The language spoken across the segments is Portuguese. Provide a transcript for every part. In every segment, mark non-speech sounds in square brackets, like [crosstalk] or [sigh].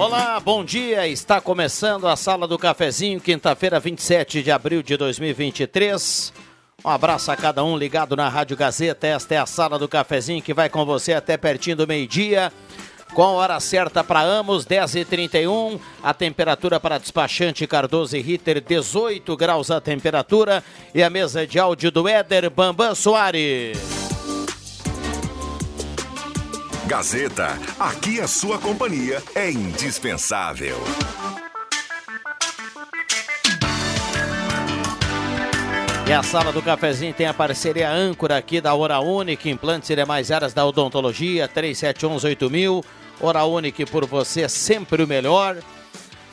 Olá, bom dia. Está começando a Sala do Cafezinho, quinta-feira, 27 de abril de 2023. Um abraço a cada um ligado na Rádio Gazeta. Esta é a Sala do Cafezinho que vai com você até pertinho do meio-dia. Com a hora certa para Amos, 10h31. A temperatura para despachante Cardoso e Ritter, 18 graus a temperatura. E a mesa de áudio do Éder Bambam Soares. Gazeta, aqui a sua companhia é indispensável. E a sala do cafezinho tem a parceria âncora aqui da Hora Única, implantes e demais áreas da odontologia, 37118000. Hora Única por você, sempre o melhor.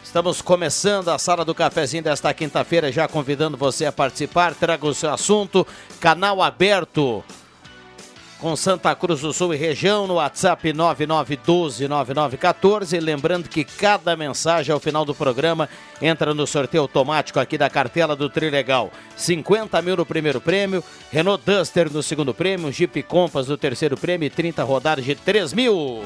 Estamos começando a sala do cafezinho desta quinta-feira, já convidando você a participar. Traga o seu assunto, canal aberto com Santa Cruz do Sul e região no WhatsApp 99129914. Lembrando que cada mensagem ao final do programa entra no sorteio automático aqui da cartela do Trilegal. 50 mil no primeiro prêmio, Renault Duster no segundo prêmio, Jeep Compass no terceiro prêmio e 30 rodadas de 3 mil.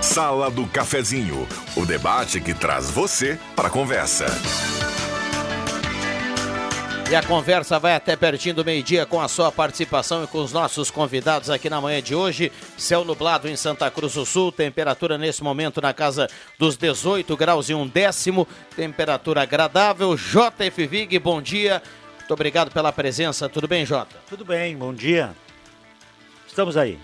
Sala do Cafezinho, o debate que traz você para a conversa. E a conversa vai até pertinho do meio-dia com a sua participação e com os nossos convidados aqui na manhã de hoje. Céu nublado em Santa Cruz do Sul, temperatura nesse momento na casa dos 18 graus e um décimo, temperatura agradável. JF Vig, bom dia. Muito obrigado pela presença. Tudo bem, Jota? Tudo bem, bom dia. Estamos aí.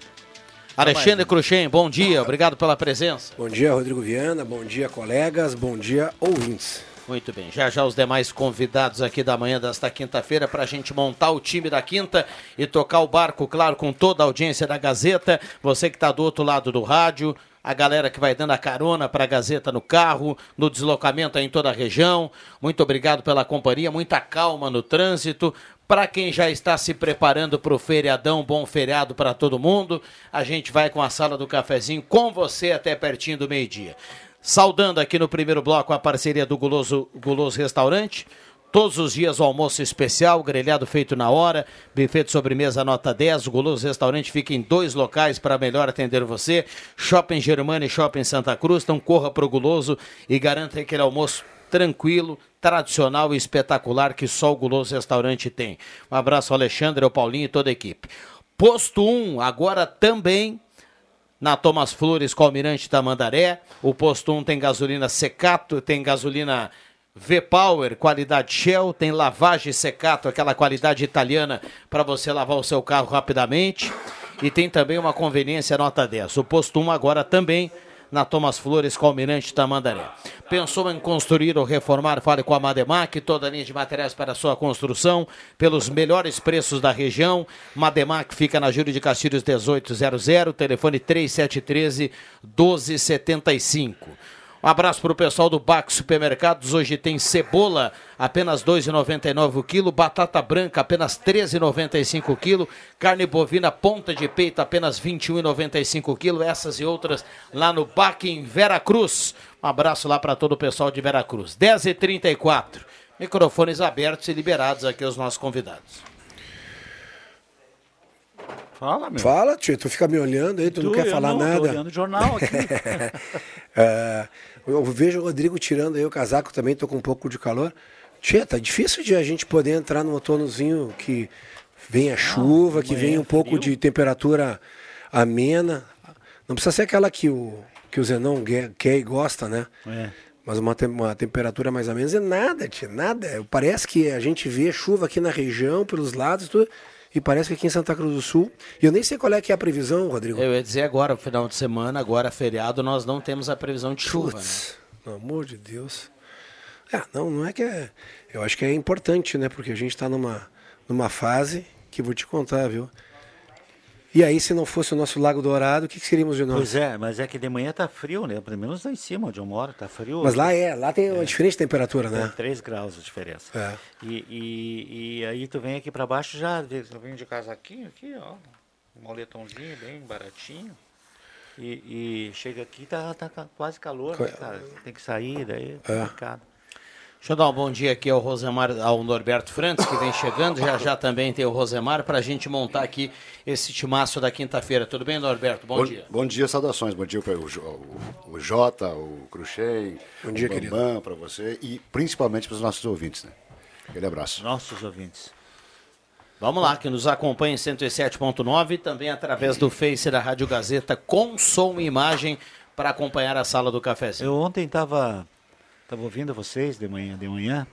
Alexandre Cruxem, bom dia. Obrigado pela presença. Bom dia, Rodrigo Viana. Bom dia, colegas. Bom dia, ouvintes. Muito bem, já já os demais convidados aqui da manhã desta quinta-feira para a gente montar o time da quinta e tocar o barco, claro, com toda a audiência da Gazeta. Você que está do outro lado do rádio, a galera que vai dando a carona para a Gazeta no carro, no deslocamento em toda a região. Muito obrigado pela companhia, muita calma no trânsito. Para quem já está se preparando para o feriadão, bom feriado para todo mundo. A gente vai com a sala do cafezinho com você até pertinho do meio-dia. Saudando aqui no primeiro bloco a parceria do Guloso, Guloso Restaurante. Todos os dias o almoço especial, grelhado feito na hora, buffet de sobremesa nota 10. O Guloso Restaurante fica em dois locais para melhor atender você: Shopping Germana e Shopping Santa Cruz. Então corra para o Guloso e garanta aquele almoço tranquilo, tradicional e espetacular que só o Guloso Restaurante tem. Um abraço ao Alexandre, ao Paulinho e toda a equipe. Posto 1, agora também na Thomas Flores com Almirante Tamandaré. O posto 1 tem gasolina Secato, tem gasolina V-Power, qualidade Shell, tem lavagem Secato, aquela qualidade italiana para você lavar o seu carro rapidamente. E tem também uma conveniência nota 10. O posto 1 agora também na Thomas Flores com Almirante Tamandaré. Pensou em construir ou reformar? Fale com a Mademac, toda a linha de materiais para sua construção, pelos melhores preços da região. Mademac fica na Júlio de Castilhos 1800, telefone 3713 1275. Um abraço para o pessoal do Bax Supermercados. Hoje tem cebola, apenas R$ 2,99 o quilo. Batata branca, apenas R$ 13,95 o quilo. Carne bovina, ponta de peito, apenas R$ 21,95 o quilo. Essas e outras lá no Bac em Veracruz. Um abraço lá para todo o pessoal de Veracruz. 10h34. Microfones abertos e liberados aqui aos nossos convidados. Fala, meu. Fala, tio. Tu fica me olhando aí, tu, tu não quer falar não, nada. Tô olhando o jornal aqui. [laughs] é, eu vejo o Rodrigo tirando aí o casaco também, tô com um pouco de calor. Tia, tá difícil de a gente poder entrar num outonozinho que venha chuva, que venha um pouco de temperatura amena. Não precisa ser aquela que o que o Zenão quer, e gosta, né? É. Mas uma, tem- uma temperatura mais ou menos é nada, tia, nada. Parece que a gente vê chuva aqui na região, pelos lados e tudo, e parece que aqui em Santa Cruz do Sul. E eu nem sei qual é que é a previsão, Rodrigo. Eu ia dizer agora, final de semana, agora feriado, nós não temos a previsão de chuva, né? Putz, pelo amor de Deus. É, não, não é que é. Eu acho que é importante, né? Porque a gente está numa, numa fase que vou te contar, viu? E aí, se não fosse o nosso Lago Dourado, o que, que seríamos de nós? Pois é, mas é que de manhã tá frio, né? Pelo menos lá em cima, onde eu moro, tá frio. Mas lá é, lá tem uma diferente temperatura, Tem né? 3 graus de diferença. É. E, e, e aí tu vem aqui pra baixo já, eu venho de casaquinho aqui, ó. Um moletomzinho bem baratinho. E, e chega aqui, tá, tá ca- quase calor, né, cara? Tem que sair, daí é complicado. Deixa eu dar um bom dia aqui ao Rosemar, ao Norberto Frantes, que vem chegando. Já já também tem o Rosemar para a gente montar aqui esse timaço da quinta-feira. Tudo bem, Norberto? Bom, dia. Bom dia, saudações. Bom dia para o, o, o Jota, o Cruxem, Bom dia, o. Bambam, para você e principalmente para os nossos ouvintes. Né? Aquele abraço. Nossos ouvintes. Vamos lá, que nos acompanha em 107.9 e também através do Face da Rádio Gazeta com som e imagem para acompanhar a sala do cafezinho. Eu ontem estava tava ouvindo vocês de manhã, de manhã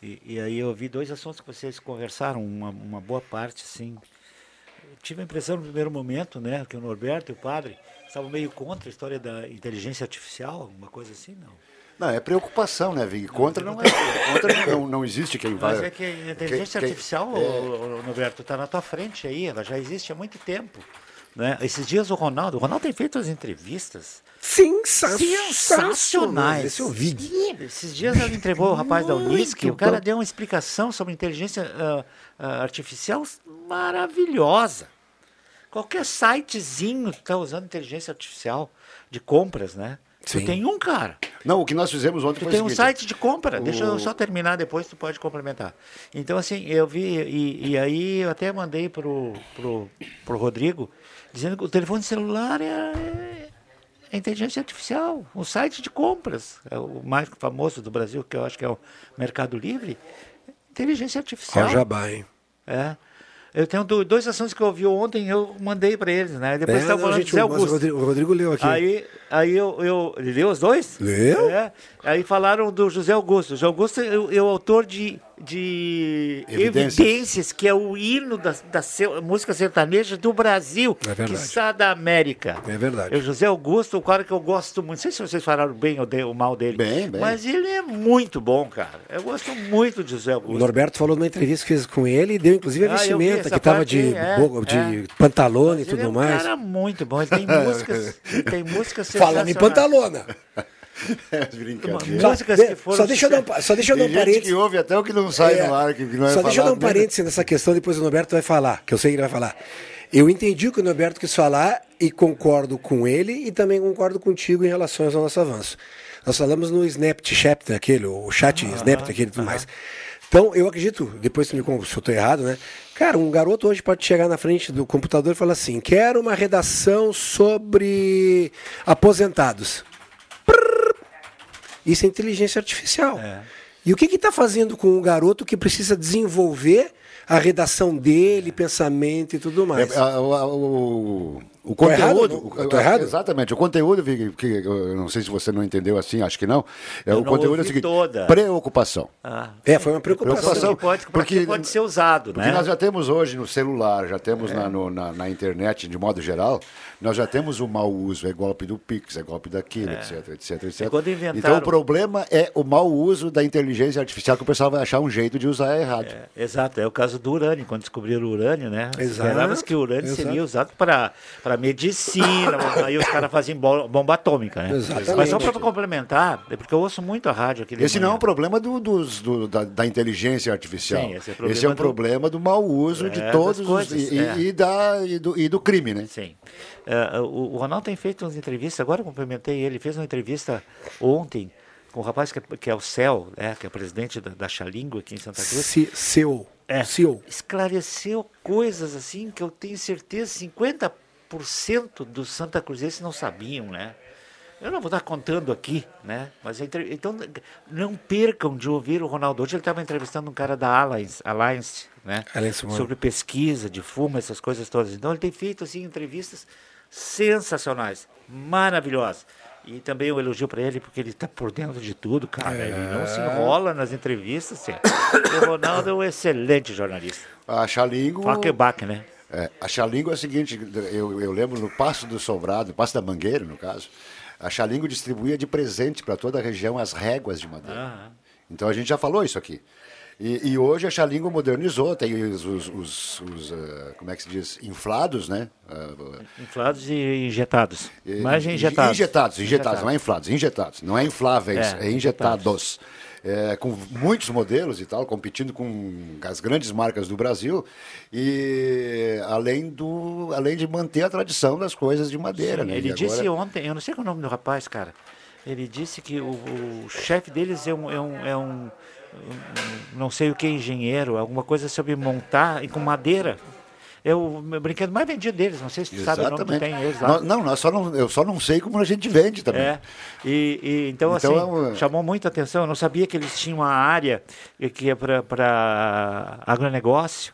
e, e aí eu ouvi dois assuntos que vocês conversaram, uma, uma boa parte, assim. Eu tive a impressão no primeiro momento, né, que o Norberto e o padre estavam meio contra a história da inteligência artificial, alguma coisa assim, não. Não, é preocupação, né, Vig? Contra não é. Contra não, não existe quem vai. Mas é que a inteligência quem- artificial, é. ô, ô, Norberto, está na tua frente aí, ela já existe há muito tempo. Né? Esses dias o Ronaldo, o Ronaldo tem feito as entrevistas sensacionais. Esse é o vídeo. Sim, Esses dias ele entregou o rapaz da Unisc, o cara deu uma explicação sobre inteligência ah, ah, artificial maravilhosa. Qualquer sitezinho que está usando inteligência artificial de compras, né? Sim. Tu tem um cara. Não, o que nós fizemos ontem Tu foi tem o um site de compra. Deixa eu o- só terminar, depois tu pode complementar. Então, assim, eu vi, e, e aí eu até mandei pro, pro, pro Rodrigo, dizendo que o telefone celular é, é, inteligência artificial, um site de compras. É o mais famoso do Brasil, que eu acho que é o Mercado Livre. Inteligência artificial. Ó, jabá, hein? É. Eu tenho do- dois assuntos que eu ouvi ontem, eu mandei para eles, né? Depois É, estava não, falando gente, de Zé o. Rodrigo, o Rodrigo leu aqui. Aí, aí eu, eu. Leu os dois? Leu? É. Aí falaram do José Augusto. José Augusto é, o- é o autor de, de Evidências. Evidências. que é o hino da, da se- música sertaneja do Brasil, É verdade. quiçá da América. É verdade. É o José Augusto, o cara que eu gosto muito. Não sei se vocês falaram bem ou de- ou mal dele. Bem, bem. Mas ele é muito bom, cara. Eu gosto muito de José O Augusto. Norberto falou numa entrevista que fez com ele e deu inclusive a Ah, eu vi vestimenta, essa que tava parte de, é, bo- de é. pantalona e Ele tudo é um mais. cara muito bom. Ele tem músicas, [laughs] ele tem músicas Falando em pantalona. [laughs] É, brincadeira. Só, Músicas que de- foram só deixa eu dar um, só deixa eu dar um gente parênteses. que ouve até o que não sai É, no ar, que não é Só deixa eu dar um mesmo. parênteses nessa questão, depois o Norberto vai falar, que eu sei que ele vai falar. Eu entendi o que o Norberto quis falar e concordo com ele e também concordo contigo em relação ao nosso avanço. Nós falamos no Snapchat, aquele, o chat Snap, aquele e tudo mais. Então, eu acredito, depois tu me conta se eu estou errado, né? Cara, um garoto hoje pode chegar na frente do computador e falar assim: quero uma redação sobre aposentados. Prrr. Isso é inteligência artificial. E o que está fazendo com um garoto que precisa desenvolver a redação dele, pensamento e tudo mais? É, a- a- o, o Tô errado? conteúdo. Tô errado? Exatamente. O conteúdo, Vig, que eu não sei se você não entendeu assim, acho que não. É, Eu o não conteúdo é o seguinte: toda. preocupação. Ah, É, foi uma preocupação. Preocupação. que pode, porque- porque pode ser usado, Porque né? nós já temos hoje no celular, já temos É. na, no- na, na internet, de modo geral, nós já temos o mau uso, é golpe do Pix, é golpe daquilo, etc, etc, etc. E quando inventaram- Então o problema é o mau uso da inteligência artificial, que o pessoal vai achar um jeito de usar errado. É, exato, é o caso do urânio, quando descobriram o urânio, né? Exato, Esperava-se que o urânio exato. seria usado para medicina, [coughs] aí os caras faziam bom- bomba atômica, né? Exatamente. Mas só para complementar, é porque eu ouço muito a rádio aqui de Esse não é manhã. um problema do, dos- do- da, da inteligência artificial. Sim, esse é problema esse é um do- problema do mau uso de É, todos das os. coisas, E, é. e da, e, do, e do crime, né? Sim. É, o, o Ronaldo tem feito umas entrevistas, agora eu cumprimentei ele, fez uma entrevista ontem com o rapaz que é, que é o Céu, né, que é presidente da, da aqui em Santa Cruz. Se, seu. É, Seu. esclareceu coisas assim que eu tenho certeza 50% dos Santa Cruzenses não sabiam, né? Eu não vou estar contando aqui, né? Mas entre- então não percam de ouvir o Ronaldo. Hoje ele estava entrevistando um cara da Alliance, Alliance né? Alliance. Sobre pesquisa de fumo, essas coisas todas. Então ele tem feito assim entrevistas sensacionais, maravilhosos. E também um elogio para ele, porque ele está por dentro de tudo, cara. Ele não se enrola nas entrevistas. Assim. o Ronaldo é um excelente jornalista. A Xalingo. Faquebaque, né? É, a Xalingo é o seguinte, eu, eu lembro no Passo do Sobrado, Passo da Mangueira, no caso, a Xalingo distribuía de presente para toda a região as réguas de madeira. Então a gente já falou isso aqui. E, e hoje a Xalingo modernizou, tem os, os- os- os, eh, como é que se diz, inflados, né? Ah, Inflados e injetados. e- Mais injetados. Injetados, injetados, não é inflados, injetados. Não é infláveis, É, é, injetados. É, com muitos modelos e tal, competindo com as grandes marcas do Brasil. E além, do, além de manter a tradição das coisas de madeira. né? Ele E disse agora- ontem, eu não sei qual é o nome do rapaz, cara. Ele disse que o, o chefe deles é um, é um, é um- não sei o que, engenheiro, alguma coisa sobre montar e com madeira. É o brinquedo mais vendido deles, não sei se tu sabe o nome que tem eles lá. Não, nós só não, eu só não sei como a gente vende também. É, e, e então, Então, assim, é um- chamou muita atenção. Eu não sabia que eles tinham uma área que é para agronegócio,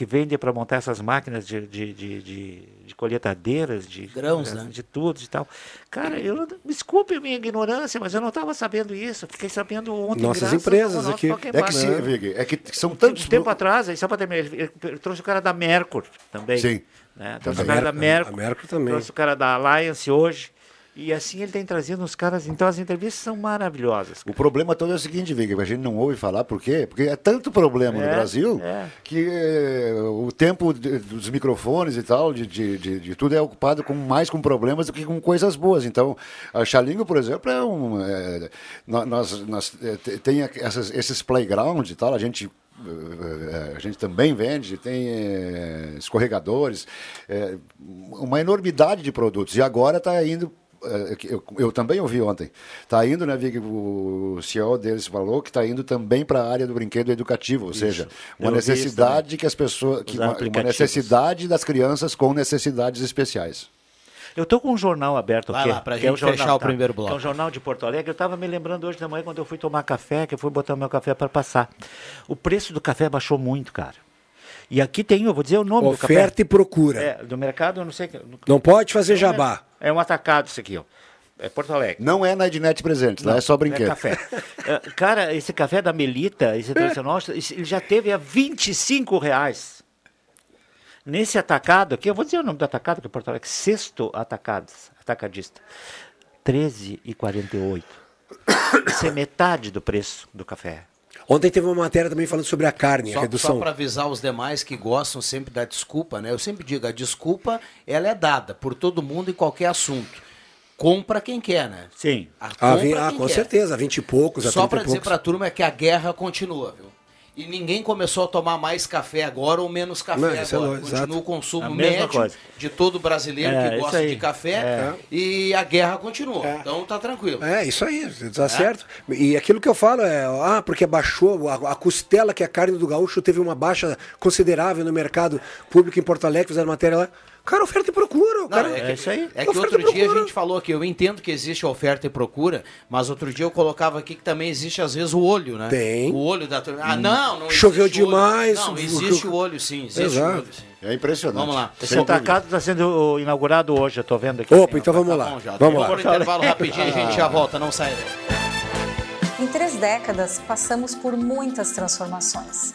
que vende para montar essas máquinas de, de, de, de, de colheitadeiras, de Grãos, de, né? de tudo e tal. Cara, eu desculpe a minha ignorância, mas eu não estava sabendo isso. Fiquei sabendo ontem. Nossas empresas aqui. É que, sim? Vig, é que são Um tantos. tempo atrás, aí só para terminar, ele, trouxe o cara da Mercur também. Sim. Né? Trouxe A o cara da Mercur. a Mercur também. Trouxe o cara da Alliance hoje. E assim ele tem trazido uns caras. Então as entrevistas são maravilhosas. O problema todo é o seguinte, Vig, a gente não ouve falar, por quê? Porque é tanto problema no É, Brasil é. que eh, o tempo de- dos microfones e tal, de, de, de- tudo é ocupado com, mais com problemas do que com coisas boas. Então, a Xalingo, por exemplo, é um. eh, nó- nós, nós, eh, te- tem essas- esses playgrounds e tal, a gente. A gente também vende, tem escorregadores, uma enormidade de produtos. E agora está indo é, eu, eu também ouvi ontem. Está indo, né, Vig? O CEO deles falou que está indo também para a área do brinquedo educativo, ou seja, uma Eu isso necessidade que as pessoas. Que uma, necessidade das crianças com necessidades especiais. Eu estou com um jornal aberto Vai aqui. lá, que é gente fechar o primeiro bloco. É um jornal de Porto Alegre. Eu estava me lembrando hoje da manhã, quando eu fui tomar café, que eu fui botar meu café para passar. O preço do café baixou muito, cara. E aqui tem, eu vou dizer o nome do café. Oferta e procura. É, do mercado, eu não sei. Não pode fazer jabá. É um atacado isso aqui, ó. É Porto Alegre. Não é na Ednet Presentes, lá é só brinquedo. É café. É, cara, esse café da Melita, esse tradicional, ele já teve a 25 reais. Nesse atacado aqui, eu vou dizer o nome do atacado, que é Porto Alegre, sexto atacado, atacadista. 13,48. Isso é metade do preço do café. Ontem teve uma matéria também falando sobre a carne, a Só, redução. para avisar os demais que gostam sempre da desculpa, né? Eu sempre digo, a desculpa ela é dada por todo mundo em qualquer assunto. Compra quem quer, né? Sim. A Ah, compra ah, quem com quer. certeza, a 20 e poucos, a Só 30 para dizer para a turma que a guerra continua, viu? E ninguém começou a tomar mais café agora ou menos café Não, é agora. lógico, Continua exato. o consumo médio coisa. de todo brasileiro É, que gosta de café É. e a guerra continua. É. Então tá tranquilo. É, isso aí, tá certo. E aquilo que eu falo é, ah, porque baixou, a, a costela, que é a carne do gaúcho, teve uma baixa considerável no mercado público em Porto Alegre, fizeram matéria lá. Cara, oferta e procura. o Não, cara, é, que, é isso aí. É que outro dia a gente falou que eu entendo que existe oferta e procura, mas outro dia eu colocava aqui que também existe às vezes o olho, né? Tem. O olho da turma. Ah, não, não Choveu existe olho. demais, Não, existe o olho sim, existe Exato. o olho sim. É impressionante. Vamos lá. Esse atacado está sendo inaugurado hoje, eu estou vendo aqui. Opa, então vamos Tá lá. bom, já. Vamos lá. Vamos pro intervalo rapidinho e a gente já volta, não sai daí. Em três décadas, passamos por muitas transformações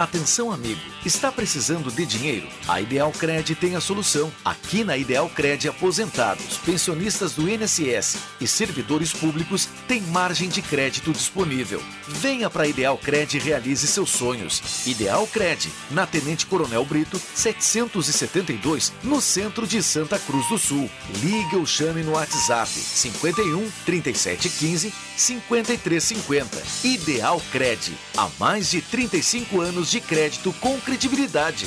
Atenção, amigo. Está precisando de dinheiro? A Ideal Cred tem a solução. Aqui na Ideal Cred, aposentados, pensionistas do INSS e servidores públicos têm margem de crédito disponível. Venha para a Ideal Cred e realize seus sonhos. Ideal Cred, na Tenente Coronel Brito, 772, no centro de Santa Cruz do Sul. Ligue ou chame no WhatsApp 51 3715 5350. Ideal Cred. Há mais de 35 anos de crédito com credibilidade.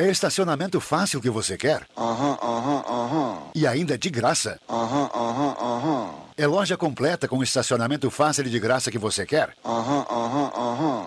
É estacionamento fácil que você quer? Aham, aham, aham. E ainda de graça? Aham, aham, aham. É loja completa com estacionamento fácil e de graça que você quer? Aham, aham, aham.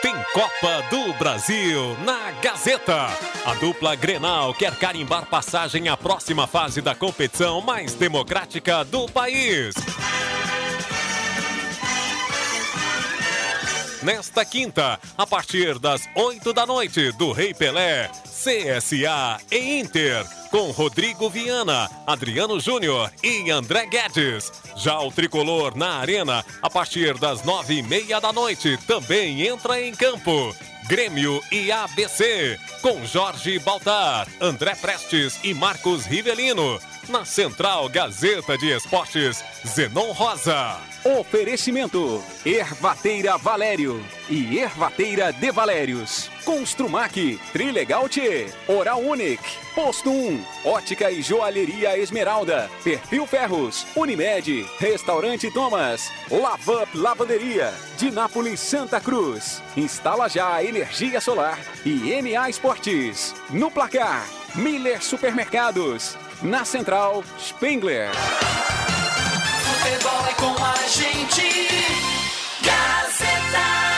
Tem Copa do Brasil na Gazeta. A dupla Grenal quer carimbar passagem à próxima fase da competição mais democrática do país. Nesta quinta, a partir das 8 da noite, do Rei Pelé, CSA e Inter, com Rodrigo Viana, Adriano Júnior e André Guedes. Já o tricolor na Arena, a partir das nove e meia da noite, também entra em campo. Grêmio e ABC, com Jorge Baltar, André Prestes e Marcos Rivelino. Na Central Gazeta de Esportes, Zenon Rosa. Oferecimento: Ervateira Valério e Ervateira de Valérios. Construmac, Trilegal T, Oral Unique, Posto 1, Ótica e Joalheria Esmeralda, Perfil Ferros, Unimed, Restaurante Thomas, Lavup Lavanderia, Dinápolis Santa Cruz. Instala já energia solar e MA Esportes. No placar, Miller Supermercados. Na Central, Spengler. Futebol é com a gente. Gazeta.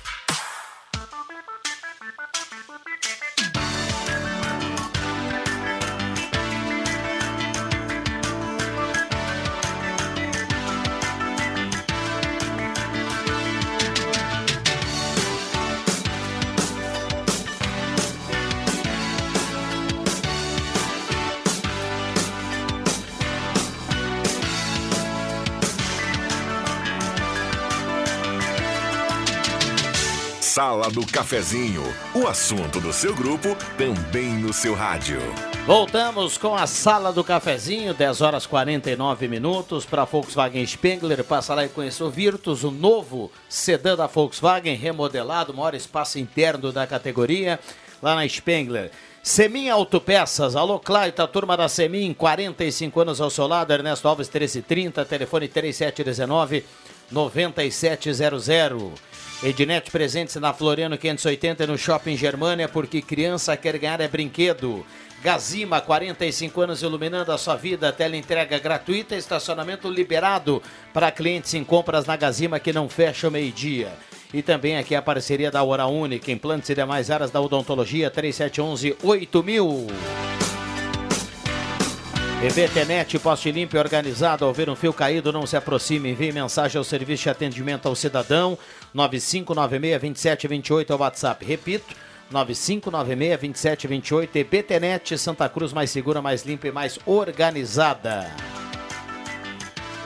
Sala do Cafezinho, o assunto do seu grupo também no seu rádio. Voltamos com a Sala do Cafezinho, 10 horas 49 minutos para Volkswagen Spengler. Passa lá e conheça o Virtus, o novo sedã da Volkswagen, remodelado, maior espaço interno da categoria, lá na Spengler. Semin Autopeças, alô Claita, turma da Semin, 45 anos ao seu lado, Ernesto Alves 1330, telefone 3719 9700. Ednet presentes na Floriano 580 e no Shopping Germania, porque criança quer ganhar é brinquedo. Gazima, 45 anos iluminando a sua vida, tela entrega gratuita, estacionamento liberado para clientes em compras na Gazima que não fecha o meio-dia. E também aqui a parceria da Hora Única, implantes e demais áreas da odontologia, 3711 8000. EBTnet, poste limpo e organizado. Ao ver um fio caído, não se aproxime. Envie mensagem ao serviço de atendimento ao cidadão. 9596-2728 é o WhatsApp. Repito, 9596-2728. EBTnet, Santa Cruz mais segura, mais limpa e mais organizada.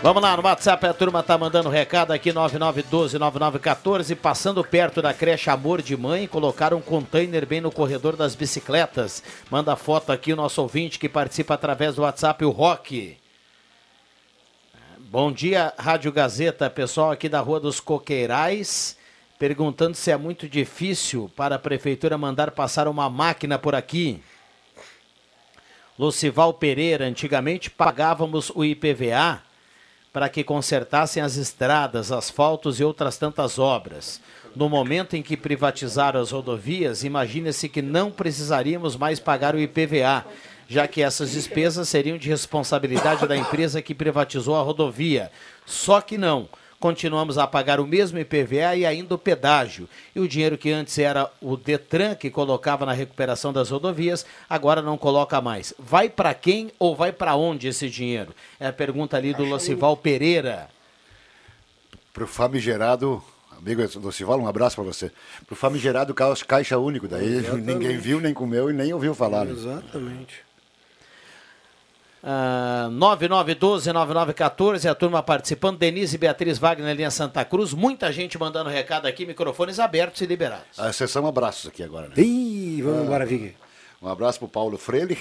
Vamos lá, no WhatsApp a turma tá mandando recado aqui, 9912-9914, passando perto da creche Amor de Mãe, colocaram um container bem no corredor das bicicletas. Manda foto aqui o nosso ouvinte que participa através do WhatsApp, o Rock. Bom dia, Rádio Gazeta, pessoal aqui da Rua dos Coqueirais, perguntando se é muito difícil para a prefeitura mandar passar uma máquina por aqui. Lucival Pereira, antigamente pagávamos o IPVA para que consertassem as estradas, asfaltos e outras tantas obras. No momento em que privatizaram as rodovias, imagina-se que não precisaríamos mais pagar o IPVA, já que essas despesas seriam de responsabilidade da empresa que privatizou a rodovia. Só que não. Continuamos a pagar o mesmo IPVA e ainda o pedágio. E o dinheiro que antes era o Detran que colocava na recuperação das rodovias, agora não coloca mais. Vai para quem ou vai para onde esse dinheiro? É a pergunta ali do Locival Pereira. Pro famigerado, amigo Locival, um abraço para você. Pro famigerado caos caixa único, daí Exatamente. ninguém viu, nem comeu e nem ouviu falar. né? Exatamente. Ah, 9912-9914, a turma participando. Denise e Beatriz Wagner, linha Santa Cruz. Muita gente mandando recado aqui, microfones abertos e liberados. A sessão abraços aqui agora, né? Ih, vamos embora, Vig. Um abraço pro Paulo Freire,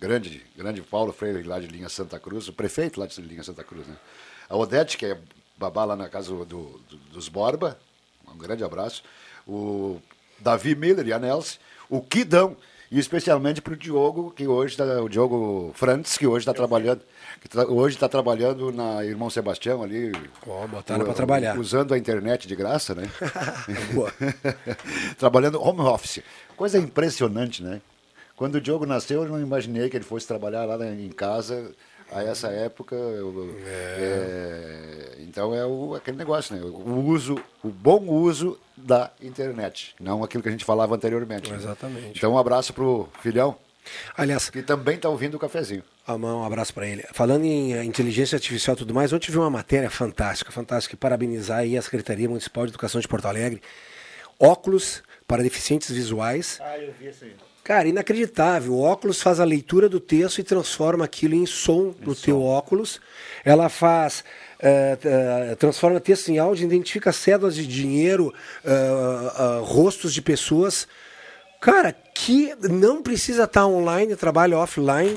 grande, grande Paulo Freire lá de Linha Santa Cruz, o prefeito lá de Linha Santa Cruz, né? A Odete, que é babá lá na casa do, do- dos Borba, um grande abraço. O Davi Miller e a Nelce, o Kidão, e especialmente pro Diogo, que hoje tá, o Diogo Frantz, que hoje está trabalhando, que tá- hoje está trabalhando na Irmão Sebastião ali. Ó, botaram pra trabalhar. Usando a internet de graça, né? [laughs] Boa. [laughs] trabalhando home office. Coisa impressionante, né? Quando o Diogo nasceu, eu não imaginei que ele fosse trabalhar lá em casa. A essa época, eu- é, então é o, aquele negócio, né? O uso, o bom uso da internet, não aquilo que a gente falava anteriormente. né? Exatamente. Então um abraço pro filhão, Aliás, que também está ouvindo o cafezinho. um abraço para ele. Falando em eh, inteligência artificial e tudo mais, ontem vi uma matéria fantástica, fantástica, parabenizar aí a Secretaria Municipal de Educação de Porto Alegre. Óculos para deficientes visuais. Ah, eu vi isso aí. Cara, inacreditável. O óculos faz a leitura do texto e transforma aquilo em som no teu óculos. Ela faz. eh, eh, transforma texto em áudio, identifica cédulas de dinheiro, eh, rostos de pessoas. Cara, que não precisa estar online, trabalha offline.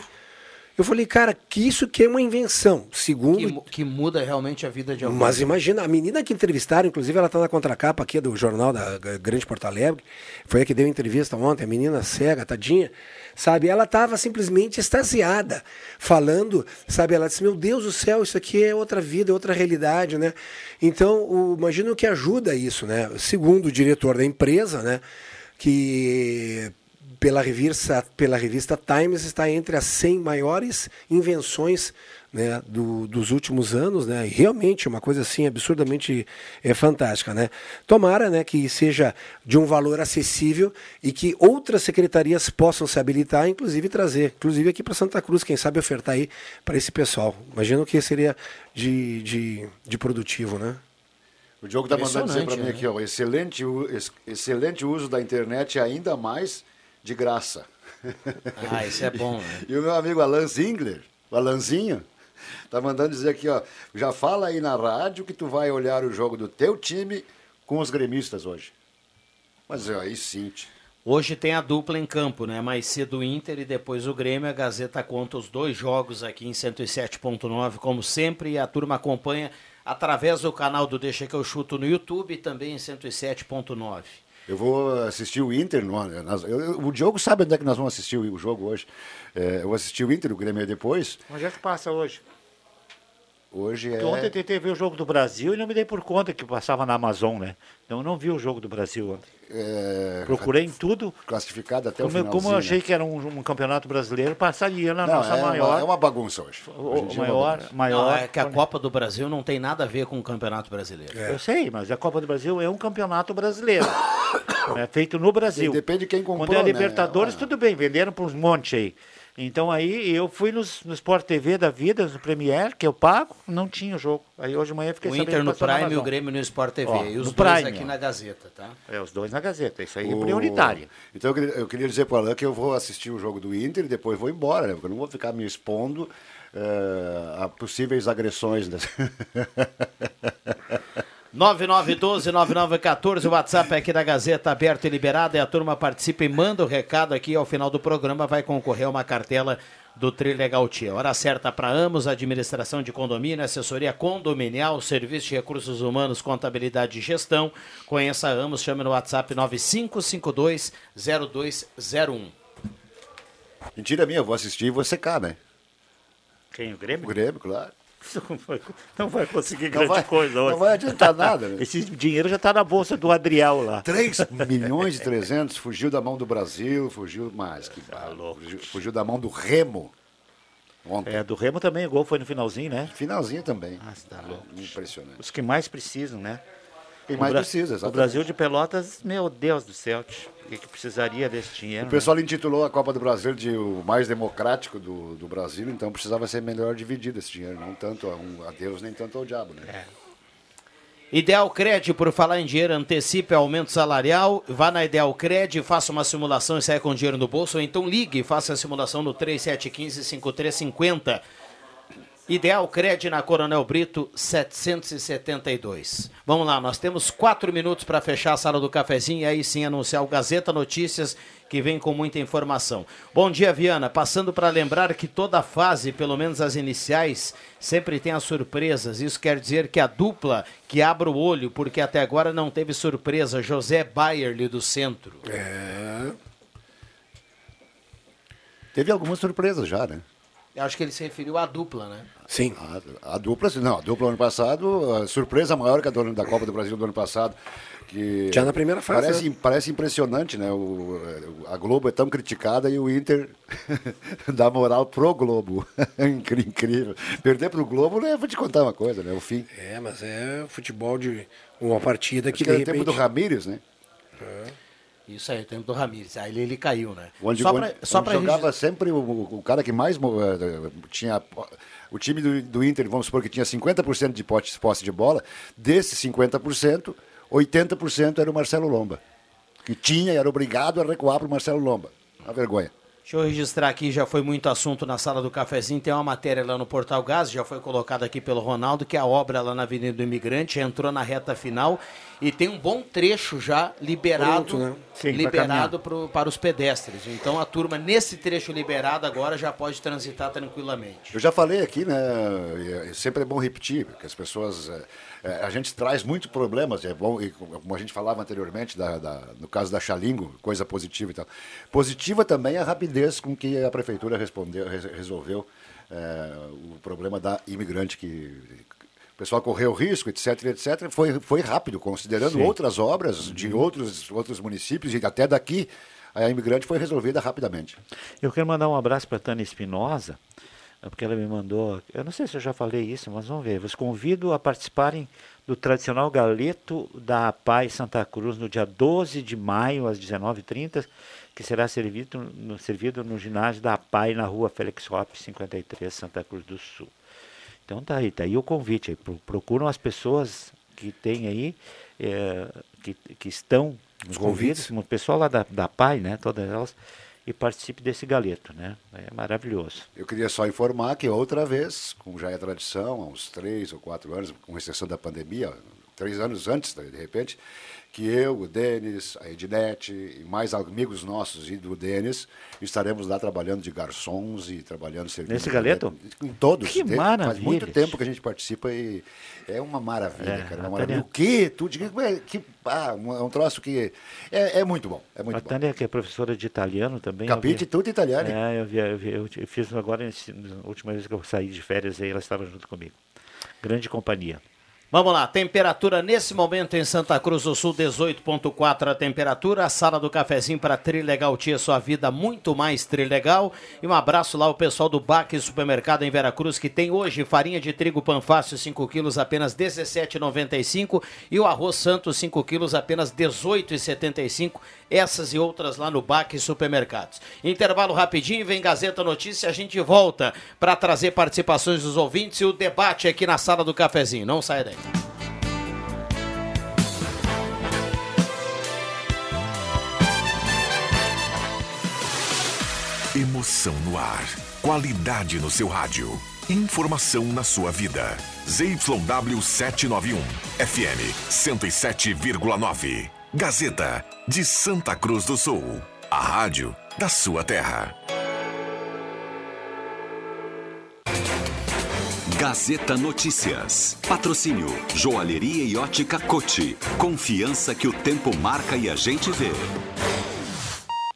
Eu falei, cara, que isso que é uma invenção. Segundo Que, que muda realmente a vida de alguém. mas imagina, a menina que entrevistaram, inclusive ela está na contracapa aqui do jornal da Grande Porto Alegre, foi a que deu entrevista ontem, a menina cega, tadinha, sabe? Ela estava simplesmente extasiada, falando, sabe? Ela disse: Meu Deus do céu, isso aqui é outra vida, é outra realidade, né? Então, o que ajuda isso, né? Segundo o diretor da empresa, né? Que pela revista, pela revista Times está entre as 100 maiores invenções né, do- dos últimos anos, né? Realmente uma coisa assim absurdamente é, fantástica, né? Tomara, né, que seja de um valor acessível e que outras secretarias possam se habilitar, inclusive trazer, inclusive aqui para Santa Cruz, quem sabe ofertar aí para esse pessoal. Imagino que seria de, de, de produtivo, né? O Diogo está mandando dizer para mim aqui, ó, excelente, u- ex- excelente uso da internet, ainda mais de graça. Ah, isso é bom, né? E o meu amigo Alan Zingler, o Alanzinho, tá mandando dizer aqui, ó, já fala aí na rádio que tu vai olhar o jogo do teu time com os gremistas hoje. Mas aí sim. Hoje tem a dupla em campo, né? Mais cedo o Inter e depois o Grêmio. A Gazeta conta os dois jogos aqui em 107.9, como sempre, e a turma acompanha através do canal do Deixa que eu chuto no YouTube e também em 107.9. Eu vou assistir o Inter. No, eu- eu- o Diogo sabe onde é que nós vamos assistir o, o jogo hoje. É, eu vou assistir o Inter, o Grêmio é depois. Onde é que passa hoje? Hoje é. Ontem eu tentei ver o jogo do Brasil e não me dei por conta que passava na Amazon, né? Então eu não vi o jogo do Brasil ontem. é, Procurei em tudo. Classificado até o Como, eu- finalzinho. como eu achei né? que era um, um campeonato brasileiro, passaria na Não, nossa é, maior. uma, é uma bagunça hoje. o- Hoje dia é maior, bagunça. maior. Não, é que a Copa do Brasil não tem nada a ver com o Campeonato Brasileiro. Eu sei, mas a Copa do Brasil é um campeonato brasileiro. [coughs] é feito no Brasil. Depende de quem comprou, Quando é a né? Libertadores, Ah. tudo bem, venderam para uns montes aí. Então aí eu fui nos, no Sport TV da vida, no Premier, que eu pago, não tinha o jogo. Aí hoje de manhã eu fiquei O sabendo Inter que no Prime e o. Grêmio no Sport TV. Ó, e os dois Prime, aqui ó. na Gazeta, tá? É, os dois na Gazeta, isso aí é O- prioritário. Então eu queria, eu queria dizer para o Alan que eu vou assistir o jogo do Inter e depois vou embora, né? Porque eu não vou ficar me expondo eh, a possíveis agressões. Né? [laughs] 9912-9914, o WhatsApp aqui da Gazeta aberto e liberado e a turma participa e manda o recado aqui ao final do programa, vai concorrer a uma cartela do Trilegal Tia. Hora certa para Amos, administração de condomínio, assessoria condominial, serviço de recursos humanos, contabilidade e gestão. Conheça a Amos, chame no WhatsApp 9552-0201. Mentira minha, eu vou assistir e vou secar, né? Quem, o Grêmio? O Grêmio, claro. [laughs] Não vai, não vai conseguir Não grande vai- coisa hoje. não vai adiantar nada, né? [laughs] Esse dinheiro já está na bolsa do Adriel lá. 3 milhões e 300 fugiu da mão do Brasil, fugiu mais. Que Tá fugiu, fugiu da mão do Remo. Ontem. É, do Remo também, o gol foi no finalzinho, né? Finalzinho também. Ah, tá louco. Impressionante. Os que mais precisam, né? Quem O mais Bra- precisa, O exatamente. Brasil de Pelotas, meu Deus do céu, o que, que precisaria desse dinheiro? O pessoal intitulou a Copa do Brasil de o mais democrático do, do Brasil, então precisava ser melhor dividido esse dinheiro, não tanto a, um, a Deus nem tanto ao diabo, né? É. Ideal Cred, por falar em dinheiro, antecipe aumento salarial. Vá na Ideal Cred, faça uma simulação e saia com dinheiro no bolso. Ou então ligue e faça a simulação no 3715-5350. Ideal Cred na Coronel Brito 772. Vamos lá, nós temos quatro minutos para fechar a sala do cafezinho e aí sim anunciar o Gazeta Notícias que vem com muita informação. Bom dia, Viana. Passando para lembrar que toda fase, pelo menos as iniciais, sempre tem as surpresas. Isso quer dizer que a dupla que abre o olho, porque até agora não teve surpresa, José Bayerli do Centro. É. Teve algumas surpresas já, né? Eu acho que ele se referiu à dupla, né? Sim. A, a dupla, não, a dupla ano passado, a surpresa maior que a do, da Copa do Brasil do ano passado. Que Já na primeira fase, Parece, né? parece impressionante, né? O, a Globo é tão criticada e o Inter [laughs] dá moral pro Globo. [laughs] Incrível. Perder pro Globo, né? Vou te contar uma coisa, né? O fim. É, mas é futebol de uma partida Acho que que de o tempo repente... do Ramírez, né? Isso aí, o tempo do Ramires. Aí ele, ele caiu, né? Onde, só onde- pra, só onde pra jogava sempre o, o cara que mais eh, tinha. O time do, do Inter, vamos supor que tinha 50% de posse de bola, desses 50%, 80% era o Marcelo Lomba. Que tinha e era obrigado a recuar para o Marcelo Lomba. Uma vergonha. Deixa eu registrar aqui, já foi muito assunto na sala do cafezinho. Tem uma matéria lá no Portal Gás, já foi colocada aqui pelo Ronaldo, que é a obra lá na Avenida do Imigrante entrou na reta final e tem um bom trecho já liberado, Pronto, né? Sim, liberado pro, para os pedestres. Então a turma, nesse trecho liberado agora, já pode transitar tranquilamente. Eu já falei aqui, né? e Sempre é bom repetir, porque as pessoas. Eh, a gente traz muitos problemas, é bom, e como a gente falava anteriormente, da, da- no caso da Xalingo, coisa positiva e tal. Positiva também é a rapidez com que a prefeitura respondeu, res- resolveu eh, o problema da imigrante que. O pessoal correu risco, etc, etc. Foi, foi rápido, considerando Sim. outras obras de outros, outros municípios e até daqui, a imigrante foi resolvida rapidamente. Eu quero mandar um abraço para Tânia Espinosa, é porque ela me mandou. Eu não sei se eu já falei isso, mas vamos ver. Vos convido a participarem do tradicional galeto da APAI Santa Cruz no dia 12 de maio, às 19h30, que será servido no, servido no ginásio da APAI na rua Félix Hoppe, 53, Santa Cruz do Sul. Então tá aí, tá aí o convite. Aí. Pro- Procuram as pessoas que tem aí, eh, que, que estão Os convites. convites, o pessoal lá da, da PAI, né, todas elas, e participe desse galeto, né? É maravilhoso. Eu queria só informar que outra vez, como já é tradição, há uns três ou quatro anos, com exceção da pandemia, três anos antes, de repente, que eu, o Denis, a Ednete e mais amigos nossos e do Denis estaremos lá trabalhando de garçons e trabalhando servindo. Nesse galeto? Em todos. Que Tem- maravilha, Faz muito tempo que a gente participa e é uma maravilha, É, cara. Uma maravilha. O quê? Tu diga que, que ah, um, é um troço que é, é muito bom. É muito a bom. Tânia, que é professora de italiano também. Capite tudo italiano. É, eu, vi, eu, vi, eu fiz agora, na última vez que eu saí de férias, aí ela estava junto comigo. Grande companhia. Vamos lá, temperatura nesse momento em Santa Cruz do Sul, 18.4 a temperatura. A sala do cafezinho para Trilegal Tia, sua vida muito mais Trilegal. E um abraço lá ao pessoal do Baque Supermercado em Veracruz, que tem hoje farinha de trigo Panfácil 5 quilos apenas R$ 17,95 e o arroz Santos 5 quilos apenas R$ 18,75. Essas e outras lá no Baque Supermercados. Intervalo rapidinho, vem Gazeta Notícia, a gente volta para trazer participações dos ouvintes e o debate aqui na sala do cafezinho. Não sai daí. Emoção no ar. Qualidade no seu rádio. Informação na sua vida. ZYW 791. FM 107,9. Gazeta de Santa Cruz do Sul. A rádio da sua terra. Gazeta Notícias. Patrocínio Joalheria e Ótica Cote. Confiança que o tempo marca e a gente vê.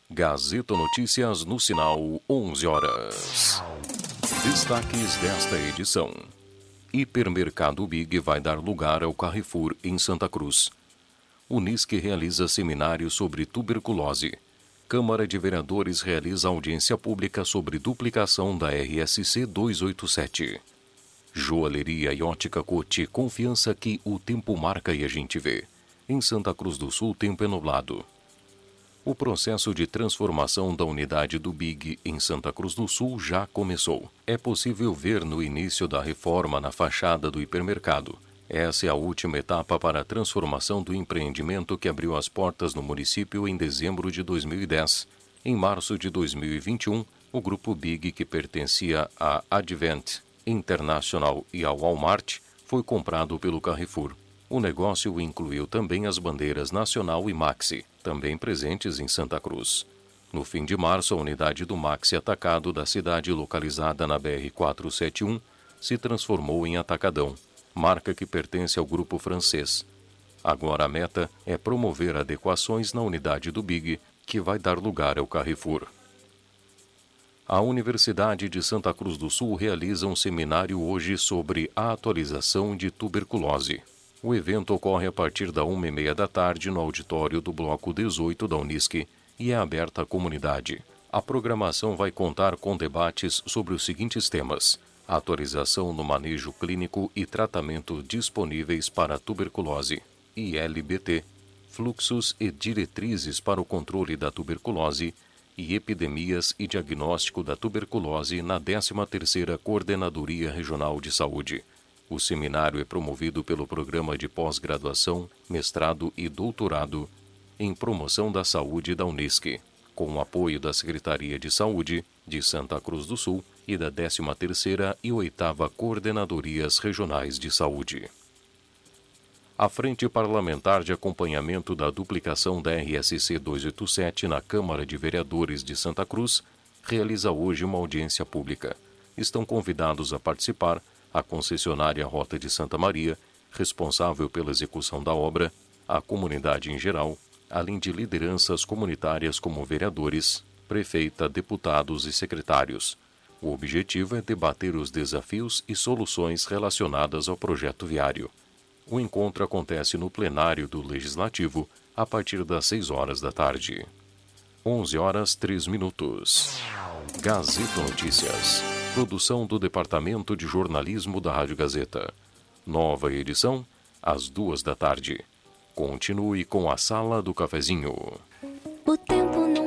Gazeta Notícias no sinal 11 horas. Destaques desta edição. Hipermercado Big vai dar lugar ao Carrefour em Santa Cruz. Unisque realiza seminário sobre tuberculose. Câmara de Vereadores realiza audiência pública sobre duplicação da RSC 287. Joalheria e ótica Cote, confiança que o tempo marca e a gente vê. Em Santa Cruz do Sul, tempo é nublado. O processo de transformação da unidade do Big em Santa Cruz do Sul já começou. É possível ver no início da reforma na fachada do hipermercado. Essa é a última etapa para a transformação do empreendimento que abriu as portas no município em dezembro de 2010. Em março de 2021, o grupo Big, que pertencia à Advent International e ao Walmart, foi comprado pelo Carrefour. O negócio incluiu também as bandeiras Nacional e Maxi, também presentes em Santa Cruz. No fim de março, a unidade do Maxi Atacado da cidade, localizada na BR-471, se transformou em Atacadão, marca que pertence ao grupo francês. Agora a meta é promover adequações na unidade do Big, que vai dar lugar ao Carrefour. A Universidade de Santa Cruz do Sul realiza um seminário hoje sobre a atualização de tuberculose. O evento ocorre a partir da uma e meia da tarde no auditório do Bloco 18 da Unisc e é aberta à comunidade. A programação vai contar com debates sobre os seguintes temas: atualização no manejo clínico e tratamento disponíveis para tuberculose, ILBT, fluxos e diretrizes para o controle da tuberculose e epidemias e diagnóstico da tuberculose na 13ª Coordenadoria Regional de Saúde. O seminário é promovido pelo Programa de Pós-Graduação, Mestrado e Doutorado em Promoção da Saúde da Unesco, com o apoio da Secretaria de Saúde de Santa Cruz do Sul e da 13ª e 8ª Coordenadorias Regionais de Saúde. A Frente Parlamentar de Acompanhamento da Duplicação da RSC 287 na Câmara de Vereadores de Santa Cruz realiza hoje uma audiência pública. Estão convidados a participar a concessionária Rota de Santa Maria, responsável pela execução da obra, a comunidade em geral, além de lideranças comunitárias como vereadores, prefeita, deputados e secretários. O objetivo é debater os desafios e soluções relacionadas ao projeto viário. O encontro acontece no plenário do Legislativo a partir das 6 horas da tarde. 11 horas 3 minutos. Gazeta Notícias. Produção do Departamento de Jornalismo da Rádio Gazeta. Nova edição, às duas da tarde. Continue com a Sala do Cafezinho. O tempo não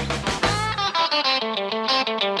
Thank you.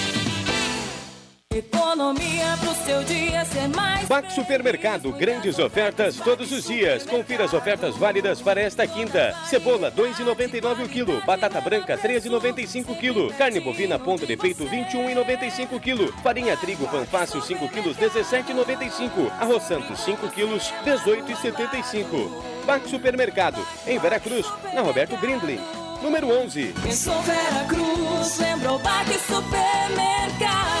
Economia pro seu dia ser mais. Bac Supermercado, grandes ofertas todos os dias. Confira as ofertas válidas para esta quinta. Cebola, 2,99 o quilo. Batata branca, 13,95 quilo. Carne bovina ponta de peito, 21,95 quilo. Farinha trigo panfácil, 5 quilos, 17,95. Arroz Santos, 5 quilos, 18,75. Bac Supermercado, em Veracruz, na Roberto Grindley. Número 11. Pensou Vera Cruz, lembrou Baque Supermercado.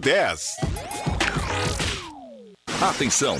Atenção!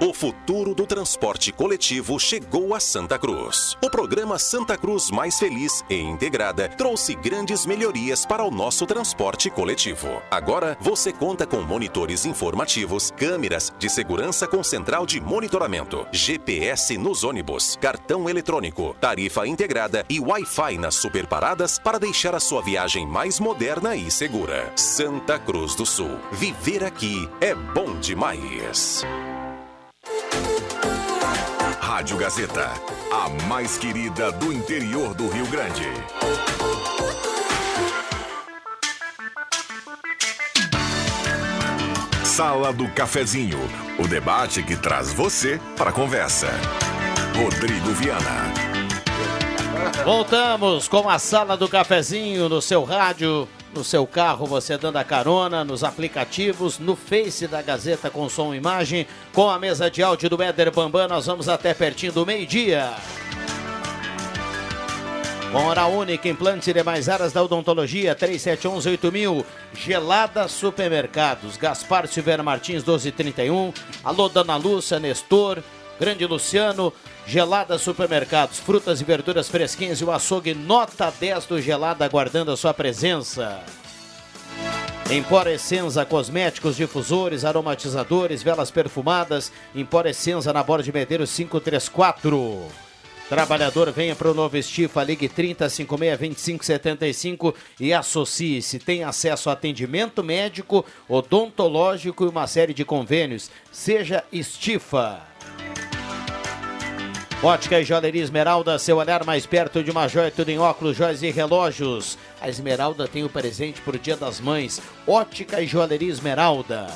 O futuro do transporte coletivo chegou a Santa Cruz. O programa Santa Cruz Mais Feliz e Integrada trouxe grandes melhorias para o nosso transporte coletivo. Agora você conta com monitores informativos, câmeras de segurança com central de monitoramento, GPS nos ônibus, cartão eletrônico, tarifa integrada e Wi-Fi nas superparadas para deixar a sua viagem mais moderna e segura. Santa Cruz do Sul. Viver aqui é bom demais. Rádio Gazeta, a mais querida do interior do Rio Grande. Sala do Cafezinho, o debate que traz você para a conversa. Rodrigo Viana. Voltamos com a Sala do Cafezinho no seu rádio, no seu carro, você dando a carona, nos aplicativos, no Face da Gazeta com som e imagem, com a mesa de áudio do Éder Bambam, nós vamos até pertinho do meio-dia. Com hora única, implantes e demais áreas da odontologia, 3711-8000, Gelada Supermercados, Gaspar Silveira Martins, 1231, alô Dona Lúcia, Nestor, Grande Luciano, Gelada Supermercados, frutas e verduras fresquinhas e o açougue nota 10 do Gelada aguardando a sua presença. Empora Essenza, cosméticos, difusores, aromatizadores, velas perfumadas. Empora Essenza na Borda de Medeiros 534. Trabalhador, venha para o novo Estifa, ligue 3056-2575 e associe-se. Tem acesso a atendimento médico, odontológico e uma série de convênios. Seja Estifa. Ótica e Joalheria Esmeralda, seu olhar mais perto de uma joia, tudo em óculos, joias e relógios. A Esmeralda tem o presente o Dia das Mães. Ótica e Joalheria Esmeralda.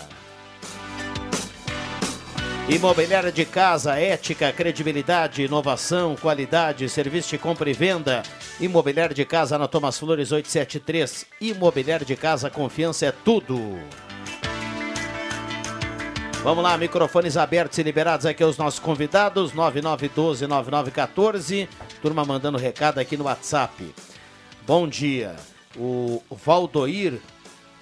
Imobiliária de casa, ética, credibilidade, inovação, qualidade, serviço de compra e venda. Imobiliária de casa na Thomas Flores 873. Imobiliária de casa, confiança é tudo. Vamos lá, microfones abertos e liberados aqui aos nossos convidados, 9912-9914. Turma mandando recado aqui no WhatsApp. Bom dia. O Valdoir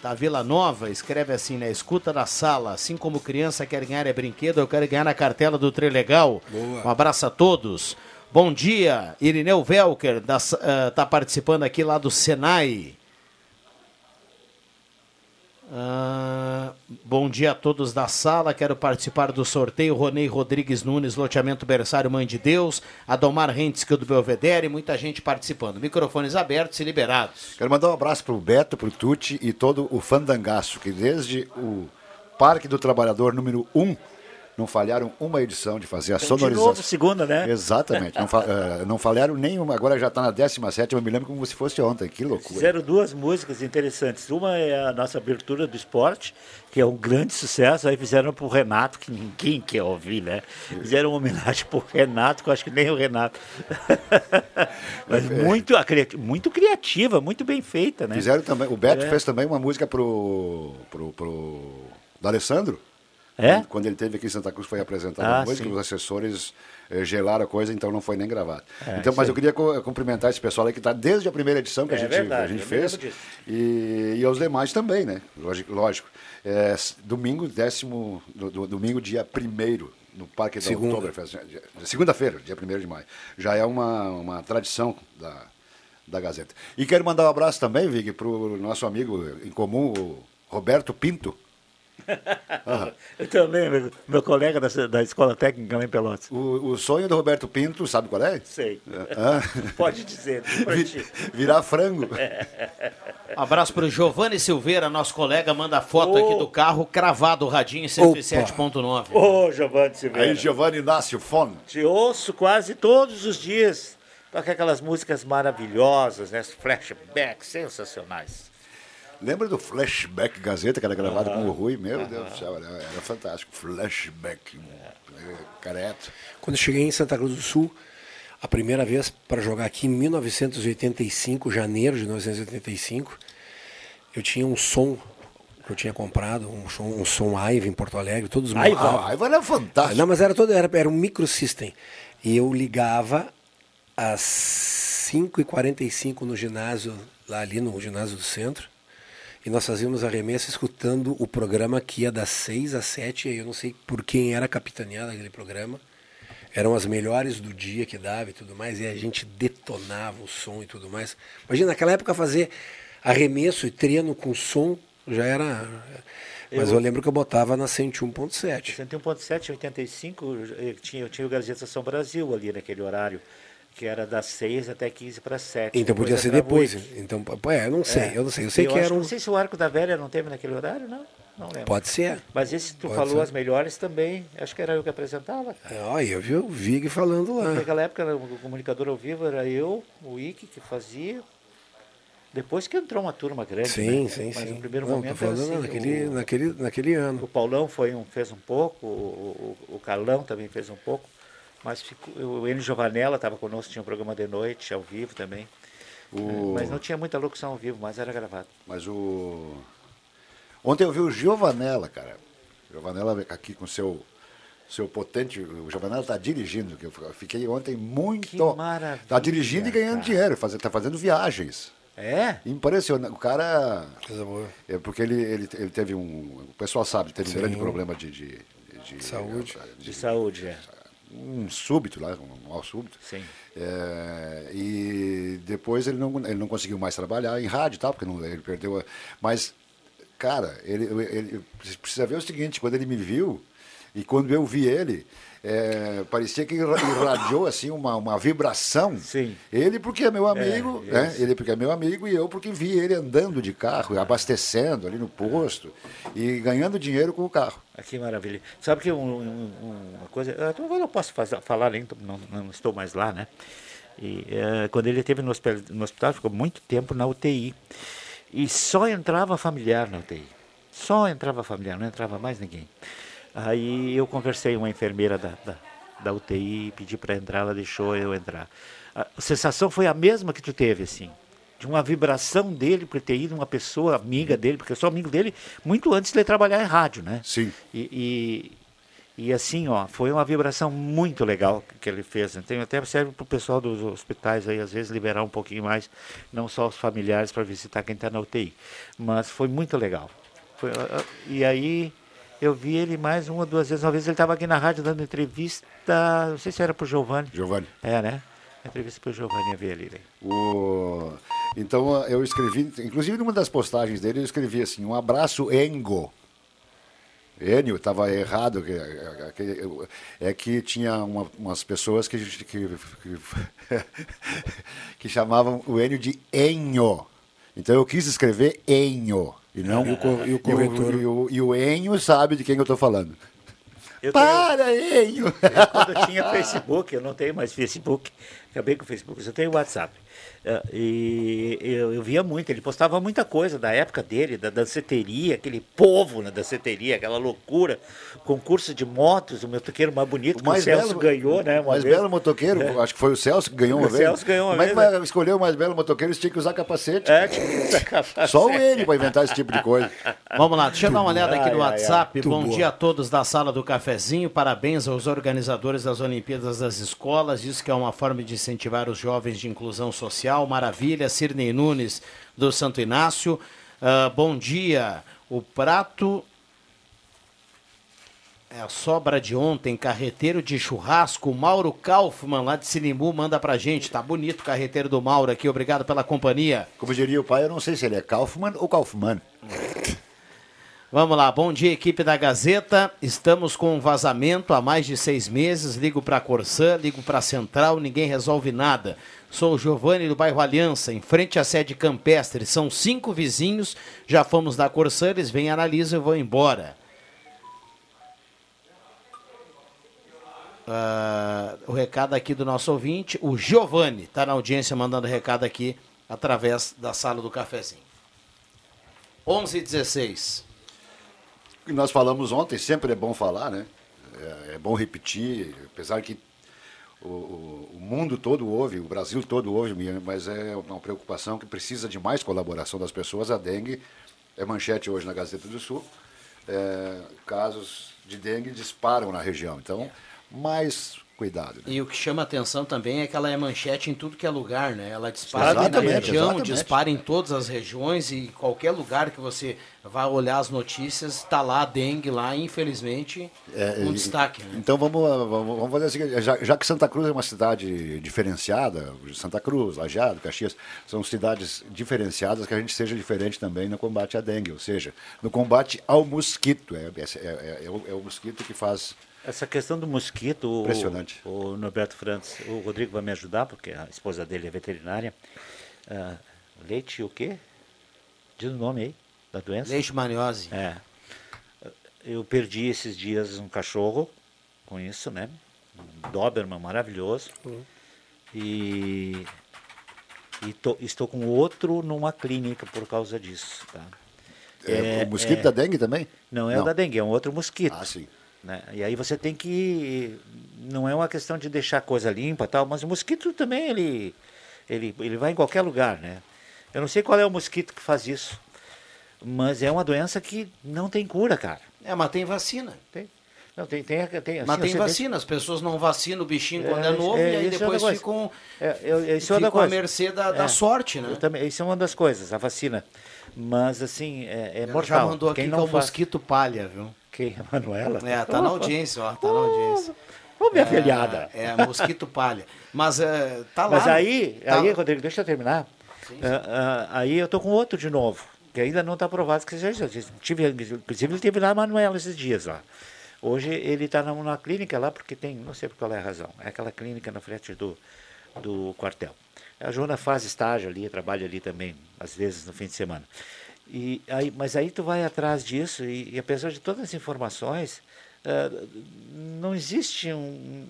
da Vila Nova escreve assim, né? Escuta da sala, assim como criança quer ganhar é brinquedo, eu quero ganhar na cartela do Trilegal. Boa. Um abraço a todos. Bom dia, Irineu Velker, da, uh, tá participando aqui lá do Senai. Ah, bom dia a todos da sala. Quero participar do sorteio. Ronei Rodrigues Nunes, loteamento Berçário Mãe de Deus. Adomar Rentske do Belvedere. Muita gente participando. Microfones abertos e liberados. Quero mandar um abraço pro Beto, pro Tuti e todo o fandangaço, que desde o Parque do Trabalhador número 1 não falharam uma edição de fazer a Então, sonorização. De novo, segunda, né? Exatamente. Não, fa- [laughs] eh, não falharam nenhuma. Agora já está na 17, eu me lembro como se fosse ontem. Que loucura. Fizeram duas músicas interessantes. Uma é a nossa abertura do esporte, que é um grande sucesso. Aí fizeram pro Renato, que ninguém quer ouvir, né? Fizeram uma homenagem pro Renato, que eu acho que nem o Renato. [laughs] Mas É. muito, muito criativa, muito bem feita, né? Fizeram também. O Beto É. fez também uma música pro. pro, pro do Alessandro. É? Quando- Quando ele teve aqui em Santa Cruz, foi apresentada Ah, a música, sim. os assessores eh, gelaram a coisa, então não foi nem gravado. É, então, mas eu queria co- cumprimentar esse pessoal aí que está desde a primeira edição que a É gente, verdade, a gente fez. E, e aos demais também, né? Lógico. lógico. É, domingo, décimo. do- do- domingo, dia 1 no Parque da Segunda. Oktoberfest. dia- Segunda-feira, dia 1 de maio. Já é uma, uma tradição da, da Gazeta. E quero mandar um abraço também, Vig, para o nosso amigo em comum, o Roberto Pinto. Aham. Eu também, meu, meu colega da, da Escola Técnica lá em Pelotas. O, o sonho do Roberto Pinto, sabe qual é? Sei. Hã? [laughs] Pode dizer. Vi- Virar frango. Um abraço para o Giovanni Silveira, nosso colega, manda foto Ô. aqui do carro cravado, radinho 107.9. Ô, Giovanni Silveira. Aí, Giovanni Inácio Fone. Te ouço quase todos os dias. Toca aquelas músicas maravilhosas, né? Flashbacks sensacionais. Lembra do Flashback Gazeta, que era gravado com o Rui? Meu. Deus do céu, era, era fantástico. Flashback, é, careto. Quando eu cheguei em Santa Cruz do Sul, a primeira vez para jogar aqui em 1985, janeiro de 1985, eu tinha um som que eu tinha comprado, um som, um som Aiva em Porto Alegre, todos Aiva? montavam. Aiva era fantástico. Não, mas era todo era, era um microsystem. E eu ligava às 5h45 no ginásio, lá ali no ginásio do centro. E nós fazíamos arremesso escutando o programa que ia das 6 às 7, e eu não sei por quem era capitaneado aquele programa. Eram as melhores do dia que dava e tudo mais, e a gente detonava o som e tudo mais. Imagina, naquela época fazer arremesso e treino com som já era. Mas eu, Eu- lembro que eu botava na 101.7. 101.7, 85, eu tinha, eu tinha o Gazeta São Brasil ali naquele horário, que era das 6 até 15 para 7. Então podia ser depois. Então, é, eu não sei, É. eu não sei. Eu sei que acho era um. Não sei se o Arco da Velha não teve naquele horário, não. Não lembro. Pode ser. Mas esse tu Pode falou, ser. as melhores também, acho que era eu que apresentava. Olha, eu vi o Vig falando lá. Naquela época, o comunicador ao vivo era eu, o Ike, que fazia. Depois que entrou uma turma grande. Sim, né? sim, Mas sim. no primeiro Não, momento falando assim, naquele, o, naquele, naquele ano. o Paulão foi um, fez um pouco, o, o, o Carlão também fez um pouco. Mas ficou, o Enio Giovanella estava conosco, tinha um programa de noite, ao vivo também. O- Mas não tinha muita locução ao vivo, mas era gravado. Mas o. Ontem eu vi o Giovanella, cara. Giovanella aqui com seu seu potente. O Giovanella está dirigindo. que Eu fiquei ontem muito. Que maravilha, Está dirigindo e ganhando cara. dinheiro, está fazendo viagens. É? Impressionante. O cara. É porque ele, ele, ele teve um. O pessoal sabe, teve Sim. um grande problema de. de, de Saúde. De saúde, é. Um súbito lá, um mal súbito. Sim. É, e depois ele não, ele não conseguiu mais trabalhar em rádio e tal, porque não, ele perdeu. a- Mas, cara, ele, ele precisa ver o seguinte: quando ele me viu, E quando eu vi ele, é, parecia que irra- irradiou assim uma, uma vibração. Sim. Ele porque é meu amigo, É, né? Ele porque é meu amigo e eu porque vi ele andando de carro, abastecendo ali no posto e ganhando dinheiro com o carro. Ah, Que maravilha. Sabe que um- um- um- uma coisa. eu eu posso fazer- falar, nem, não, não estou mais lá, né? E, eh, quando ele esteve no hospital, no hospital, ficou muito tempo na UTI. E só entrava familiar na UTI. Só entrava familiar, não entrava mais ninguém. Aí eu conversei com uma enfermeira da, da, da UTI, pedi para entrar, ela deixou eu entrar. A sensação foi a mesma que tu teve, assim. De uma vibração dele por ter ido uma pessoa amiga dele, porque eu sou amigo dele muito antes de ele trabalhar em rádio, né? Sim. E, e, e assim, ó, foi uma vibração muito legal que ele fez. Então, até serve para o pessoal dos hospitais aí, às vezes, liberar um pouquinho mais, não só os familiares para visitar quem está na UTI. Mas foi muito legal. Foi, ah, ah, e aí eu vi ele mais uma ou duas vezes. Uma vez ele estava aqui na rádio dando entrevista, não sei se era para o Giovanni. Giovanni. É, né? Entrevista para o Giovanni, eu vi ali. né? O... Então eu escrevi, inclusive numa das postagens dele, eu escrevi assim: um abraço, Engo. Enio, estava errado. É que tinha uma- umas pessoas que, que, que, [laughs] que chamavam o Enio de Enho. Então eu quis escrever Enho. E não E o e o corretor? e o, e o Enho sabe de quem eu estou falando. Eu Para, Enho! Quando eu tinha Facebook, eu não tenho mais Facebook, acabei com o Facebook, eu só tenho WhatsApp. Ah, e eu, eu via muito, ele postava muita coisa da época dele, da danceteria, aquele povo na danceteria, aquela loucura, concurso de motos, o motoqueiro mais bonito, O que o mais Celso belo, ganhou, né? O mais vez. belo motoqueiro, É. acho que foi o Celso que ganhou uma O vez. Celso ganhou uma Como é que vez, vai escolher o mais belo motoqueiro? Você tinha que usar capacete. É, tinha que usar capacete. Só o ele para inventar esse tipo de coisa. [laughs] Vamos lá, deixa eu dar uma olhada aqui no Ai, ai, ai. WhatsApp. Muito Bom boa. dia a todos da sala do cafezinho. Parabéns aos organizadores das Olimpíadas das Escolas. Isso que é uma forma de incentivar os jovens de inclusão social. Maravilha. Sirnei Nunes do Santo Inácio. Ah, bom dia. O prato é a sobra de ontem, carreteiro de churrasco. Mauro Kaufmann, lá de Sinimbu, manda pra gente. Tá bonito o carreteiro do Mauro aqui. Obrigado pela companhia. Como diria o pai, eu não sei se ele é Kaufmann ou Kaufmann. Vamos lá, bom dia, equipe da Gazeta. Estamos com um vazamento há mais de seis meses. Ligo para a Corsã, ligo para a Central, ninguém resolve nada. Sou o Giovanni do bairro Aliança, em frente à sede campestre. São cinco vizinhos, já fomos da Corsã, eles vêm, analisam e vão embora. Ah, o recado aqui do nosso ouvinte, o Giovanni, está na audiência mandando recado aqui através da sala do cafezinho. 11 e 16. E nós falamos ontem, sempre é bom falar, né? É, é bom repetir, apesar que o, o- mundo todo ouve, o Brasil todo ouve, mas é uma preocupação que precisa de mais colaboração das pessoas. A dengue é manchete hoje na Gazeta do Sul. É, casos de dengue disparam na região. Então, mais cuidado. né? E o que chama atenção também é que ela é manchete em tudo que é lugar, né? Ela dispara aqui na Exatamente, região, exatamente. dispara em todas as regiões e qualquer lugar que você vai olhar as notícias, está lá a dengue lá, infelizmente, É, um e- destaque. Né? Então vamos, vamos, vamos fazer o seguinte, já, já que Santa Cruz é uma cidade diferenciada, Santa Cruz, Lajeado, Caxias, são cidades diferenciadas, que a gente seja diferente também no combate à dengue, ou seja, no combate ao mosquito. É, é, é- é o, é o mosquito que faz. Essa questão do mosquito, o- Impressionante. O, Norberto Franz, o Rodrigo vai me ajudar, porque a esposa dele é veterinária. Ah, leite o quê? Diz o nome aí da doença. Leishmaniose. É. Eu perdi esses dias um cachorro com isso, né? Um Doberman maravilhoso. E, e tô- estou com outro numa clínica por causa disso. Tá? É, o mosquito da dengue também? Não é Não. o da dengue, é um outro mosquito. Ah, sim. Né? E aí você tem que. Não é uma questão de deixar a coisa limpa tal, mas o mosquito também ele, ele, ele vai em qualquer lugar, né? Eu não sei qual é o mosquito que faz isso, mas é uma doença que não tem cura, cara. É, mas tem vacina. Tem. Não, tem, tem, tem Mas assim, tem você vacina, as pessoas não vacinam o bichinho quando é novo é, e aí é depois coisa. ficam, É, eu- isso é ficam à coisa. mercê da, da É. sorte, né? Também, isso é uma das coisas, a vacina. Mas assim, é, é mortal. já mandou aqui Quem que não é o faz- mosquito palha, viu? Quem? A Manuela? É, tá na audiência, ó, tá na audiência. Ô, minha É, filhada. É, mosquito palha. Mas é, tá lá. Mas aí, tá- aí, Rodrigo, deixa eu terminar. Ah, ah, aí eu tô com outro de novo, que ainda não está aprovado que seja. Tive, inclusive, ele teve lá a Manuela esses dias lá. Hoje ele está numa clínica lá porque tem, não sei por qual é a razão, é aquela clínica na frente do, do quartel. A Joana faz estágio ali, trabalha ali também, às vezes no fim de semana. E aí, mas aí tu vai atrás disso e, e apesar de todas as informações, ah, não existe um.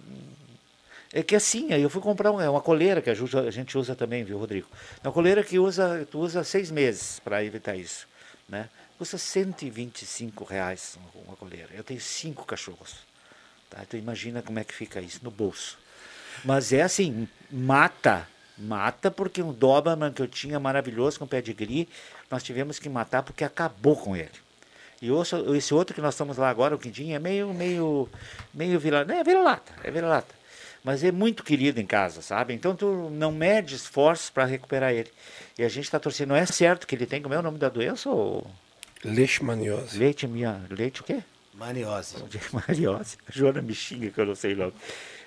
É que assim, aí eu fui comprar uma, uma coleira que a, gente usa também, viu, Rodrigo? Uma coleira que usa, tu usa seis meses para evitar isso. Né? Custa 125 reais uma- uma coleira. Eu tenho cinco cachorros. Tá? Então imagina como é que fica isso no bolso. Mas é assim, mata. Mata porque um Doberman que eu tinha maravilhoso com pedigree, nós tivemos que matar porque acabou com ele. E ouço- esse outro que nós estamos lá agora, o Quindinho, é meio, meio, meio vira, é vira-lata, é vira-lata. Mas é muito querido em casa, sabe? Então tu não mede esforços para recuperar ele. E a gente está torcendo. Não é certo que ele tem, como é o nome da doença? Ou... Leishmaniose. Leite, minha, leite o quê? Maniose. [laughs] Mariose. A Joana me xinga que eu não sei logo.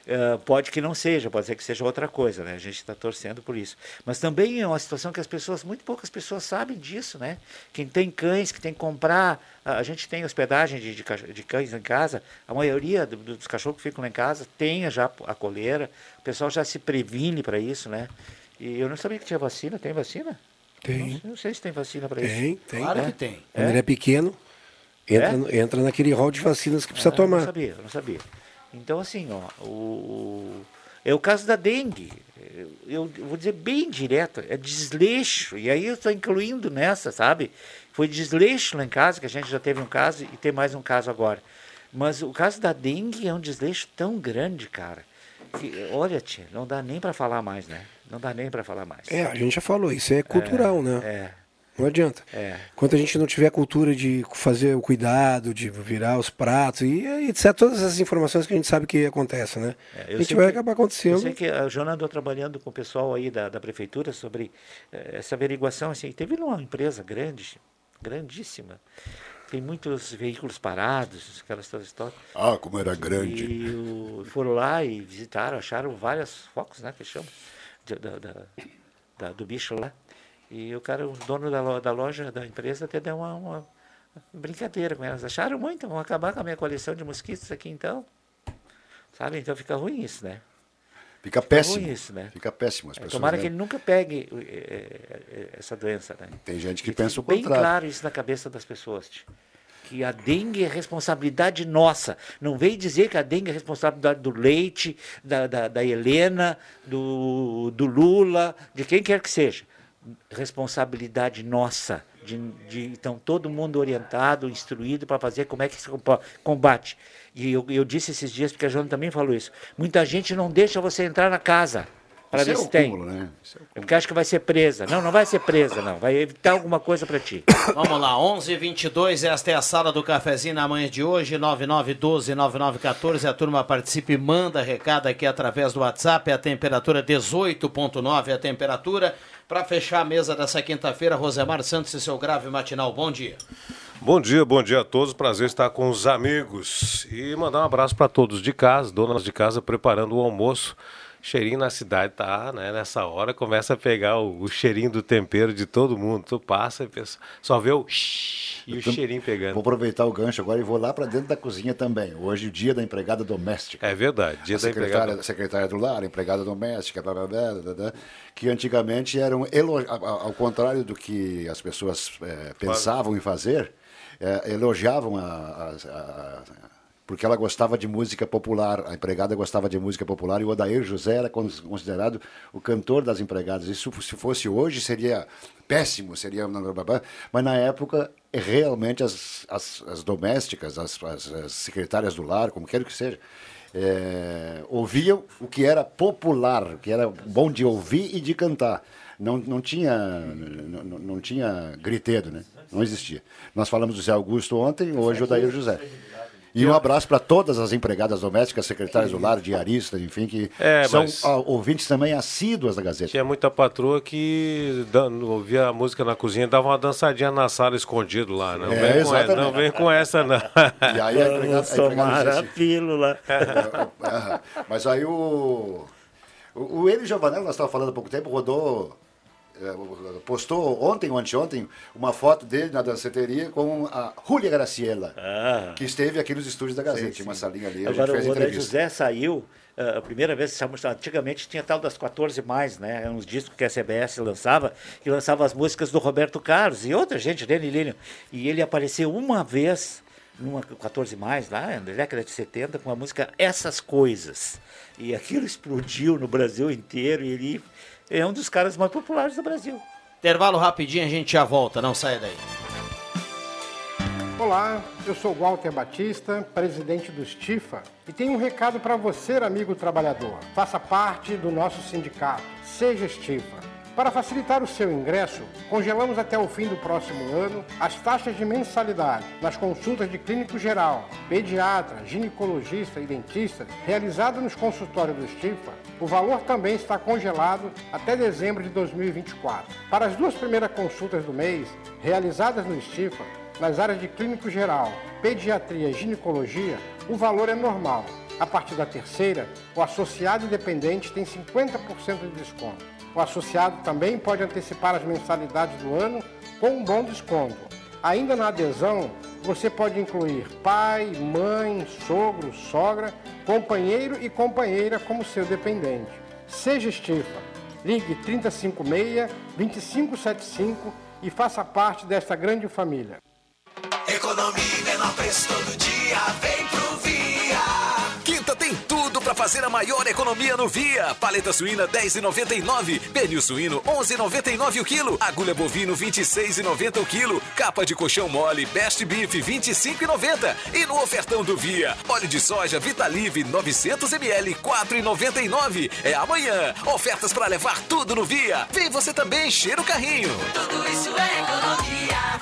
Ah, pode que não seja, pode ser que seja outra coisa, né? A gente está torcendo por isso. Mas também é uma situação que as pessoas, muito poucas pessoas sabem disso, né? Quem tem cães, que tem que comprar, a gente tem hospedagem de, de, de cães em casa, a maioria do- dos cachorros que ficam lá em casa tem já a coleira, o pessoal já se previne para isso, né? E eu não sabia que tinha vacina, tem vacina? Tem. Não, não sei se tem vacina para isso. Tem, tem. Claro É. que tem. Quando ele é pequeno, entra, É? entra naquele rol de vacinas que precisa Ah, Eu tomar. não sabia, eu não sabia. Então, assim, ó, o, é o caso da dengue. Eu, eu vou dizer bem direto, é desleixo. E aí eu estou incluindo nessa, sabe? Foi desleixo lá em casa, que a gente já teve um caso e tem mais um caso agora. Mas o caso da dengue é um desleixo tão grande, cara. Que, olha, tia, não dá nem para falar mais, né? Não dá nem para falar mais. É, a gente já falou, isso é cultural, né? É. Não adianta. É. Enquanto a gente não tiver a cultura de fazer o cuidado, de virar os pratos e e etc, todas essas informações que a gente sabe que acontece, né? É, a eu gente sei vai que- acabar Eu acontecendo. sei que a Joana andou trabalhando com o pessoal aí da, da prefeitura sobre eh, essa averiguação. Assim, teve uma empresa grande, grandíssima. Tem muitos veículos parados, aquelas todas histórias. Ah, como era grande. E o- foram lá e visitaram, acharam vários focos, né, que chama, de- da, da- da- do bicho lá. E o cara, o dono da, lo- da loja, da empresa, até deu uma, uma brincadeira com elas. Acharam muito, vão acabar com a minha coleção de mosquitos aqui então. Sabe? Então fica ruim isso, né? Fica ruim péssimo. isso, né? Fica péssimo. As É, pessoas Tomara né? que ele nunca pegue eh, eh, essa doença, né? Tem gente que pensa o Bem contrário. claro isso na cabeça das pessoas. Que a dengue é responsabilidade nossa. Não vem dizer que a dengue é responsabilidade do Leite, da, da, da Helena, do, do Lula, de quem quer que seja. Responsabilidade nossa. De, de, então, todo mundo orientado, instruído para fazer como é que se combate. E eu, eu disse esses dias, porque a Joana também falou isso. Muita gente não deixa você entrar na casa para Isso ver é se tem. cúmulo, né? É porque acha que vai ser presa. Não, não vai ser presa, não. Vai evitar alguma coisa para ti. [coughs] Vamos lá, 11 22 esta é a sala do cafezinho na manhã de hoje, 9912-9914. A turma participa e manda recado aqui através do WhatsApp. A temperatura 18,9 a temperatura. Para fechar a mesa dessa quinta-feira, Rosemar Santos e seu grave matinal. Bom dia. Bom dia, bom dia a todos. Prazer estar com os amigos. E mandar um abraço para todos de casa, donas de casa preparando o almoço. Cheirinho na cidade tá, né? Nessa hora começa a pegar o, o cheirinho do tempero de todo mundo. Tu passa e pensa, só vê o e o cheirinho pegando. Vou aproveitar o gancho agora e vou lá para dentro da cozinha também. Hoje, o dia da empregada doméstica. É verdade, dia a da secretária, empregada. secretária do lar, empregada doméstica, blá, blá, blá, blá, blá, que antigamente eram, elo- a- a- ao contrário do que as pessoas eh, pensavam em fazer, eh, elogiavam a, a- a- porque ela gostava de música popular, a empregada gostava de música popular e o Odair José era con- considerado o cantor das empregadas. Isso, se fosse hoje, seria péssimo, seria... Mas na época, realmente, as, as, as domésticas, as, as- as secretárias do lar, como quer que seja, é, ouviam o que era popular, o que era bom de ouvir e de cantar. Não, não, tinha, não, não- tinha griteiro, né? Não existia. Nós falamos do Zé Augusto ontem, hoje o Daír José. E um abraço para todas as empregadas domésticas, secretárias do lar, diaristas, enfim, que É, são mas- ouvintes também assíduas da Gazeta. Tinha muita patroa que dan- ouvia a música na cozinha e dava uma dançadinha na sala escondido lá. Não, É, vem, com essa, não vem com essa, não. E aí a empregada, a empregada dizia assim, pílula. Ah, [laughs] Mas aí o. O, o Eli Giovanello, nós estávamos falando há pouco tempo, rodou postou ontem ou anteontem uma foto dele na danceteria com a Julia Graciela, Ah. que esteve aqui nos estúdios da Gazeta. Sim, Tinha uma sim. salinha ali, a gente Agora, o entrevista. José saiu, ah, a primeira vez antigamente tinha tal das 14 mais, né? Eram uns discos que a CBS lançava, que lançava as músicas do Roberto Carlos e outra gente, Lilian. E ele apareceu uma vez, numa 14 mais, lá, na década de 70, com a música Essas Coisas. E aquilo explodiu no Brasil inteiro e ele é um dos caras mais populares do Brasil. Intervalo rapidinho, a gente já volta, não saia daí. Olá, eu sou Walter Batista, presidente do Stifa, e tenho um recado para você, amigo trabalhador. Faça parte do nosso sindicato. Seja Stifa. Para facilitar o seu ingresso, congelamos até o fim do próximo ano as taxas de mensalidade nas consultas de clínico geral, pediatra, ginecologista e dentista realizadas nos consultórios do Stifa. O valor também está congelado até dezembro de 2024. Para as duas primeiras consultas do mês, realizadas no Stifa, nas áreas de clínico geral, pediatria e ginecologia, o valor é normal. A partir da terceira, o associado independente tem 50% de desconto. O associado também pode antecipar as mensalidades do ano com um bom desconto. Ainda na adesão, você pode incluir pai, mãe, sogro, sogra, companheiro e companheira como seu dependente. Seja Estifa. Ligue 3056-2575 e faça parte desta grande família. Economia e menor preço todo dia, vem pro Via. Fazer a maior economia no Via. Paleta suína 10,99, pernil suíno 11,99 o quilo, agulha bovino 26,90 o quilo, capa de colchão mole Best Beef 25,90 e no ofertão do Via, óleo de soja Vitalive 900 ml 4,99. É amanhã. Ofertas pra levar tudo no Via. Vem você também, cheira o carrinho. Tudo isso é economia.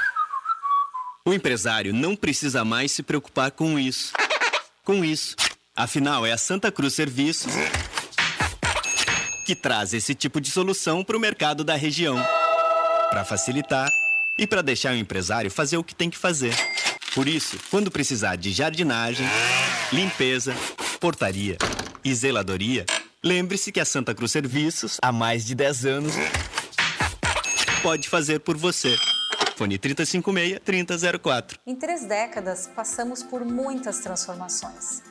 O empresário não precisa mais se preocupar com isso. Com isso. Afinal, é a Santa Cruz Serviços que traz esse tipo de solução para o mercado da região. Para facilitar e para deixar o empresário fazer o que tem que fazer. Por isso, quando precisar de jardinagem, limpeza, portaria e zeladoria, lembre-se que a Santa Cruz Serviços, há mais de 10 anos, pode fazer por você. Fone 3056-3004. Em três décadas, passamos por muitas transformações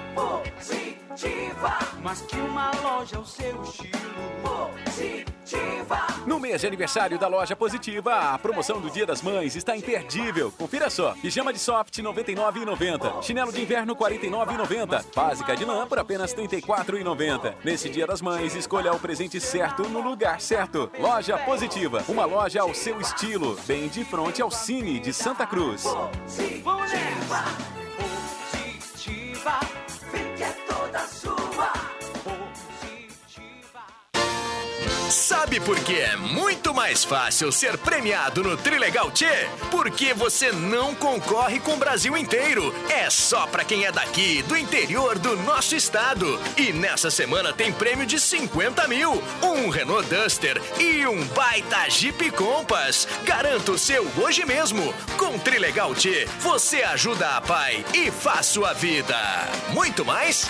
É positiva. Mas que uma loja é o seu estilo, positiva. No mês de aniversário da loja Positiva, a promoção do Dia das Mães está imperdível. Confira só: pijama de soft R$ 99,90, chinelo de inverno R$ 49,90, básica de lã por apenas R$ 34,90. Nesse Dia das Mães, escolha o presente certo no lugar certo. Loja Positiva, uma loja ao seu estilo, bem de frente ao Cine de Santa Cruz. Positiva, positiva. Sabe por que é muito mais fácil ser premiado no Trilegal Tchê? Porque você não concorre com o Brasil inteiro. É só pra quem é daqui, do interior do nosso estado. E nessa semana tem prêmio de 50 mil, um Renault Duster e um baita Jeep Compass. Garanta o seu hoje mesmo. Com Trilegal Tchê, você ajuda a pai e faz sua vida. Muito mais?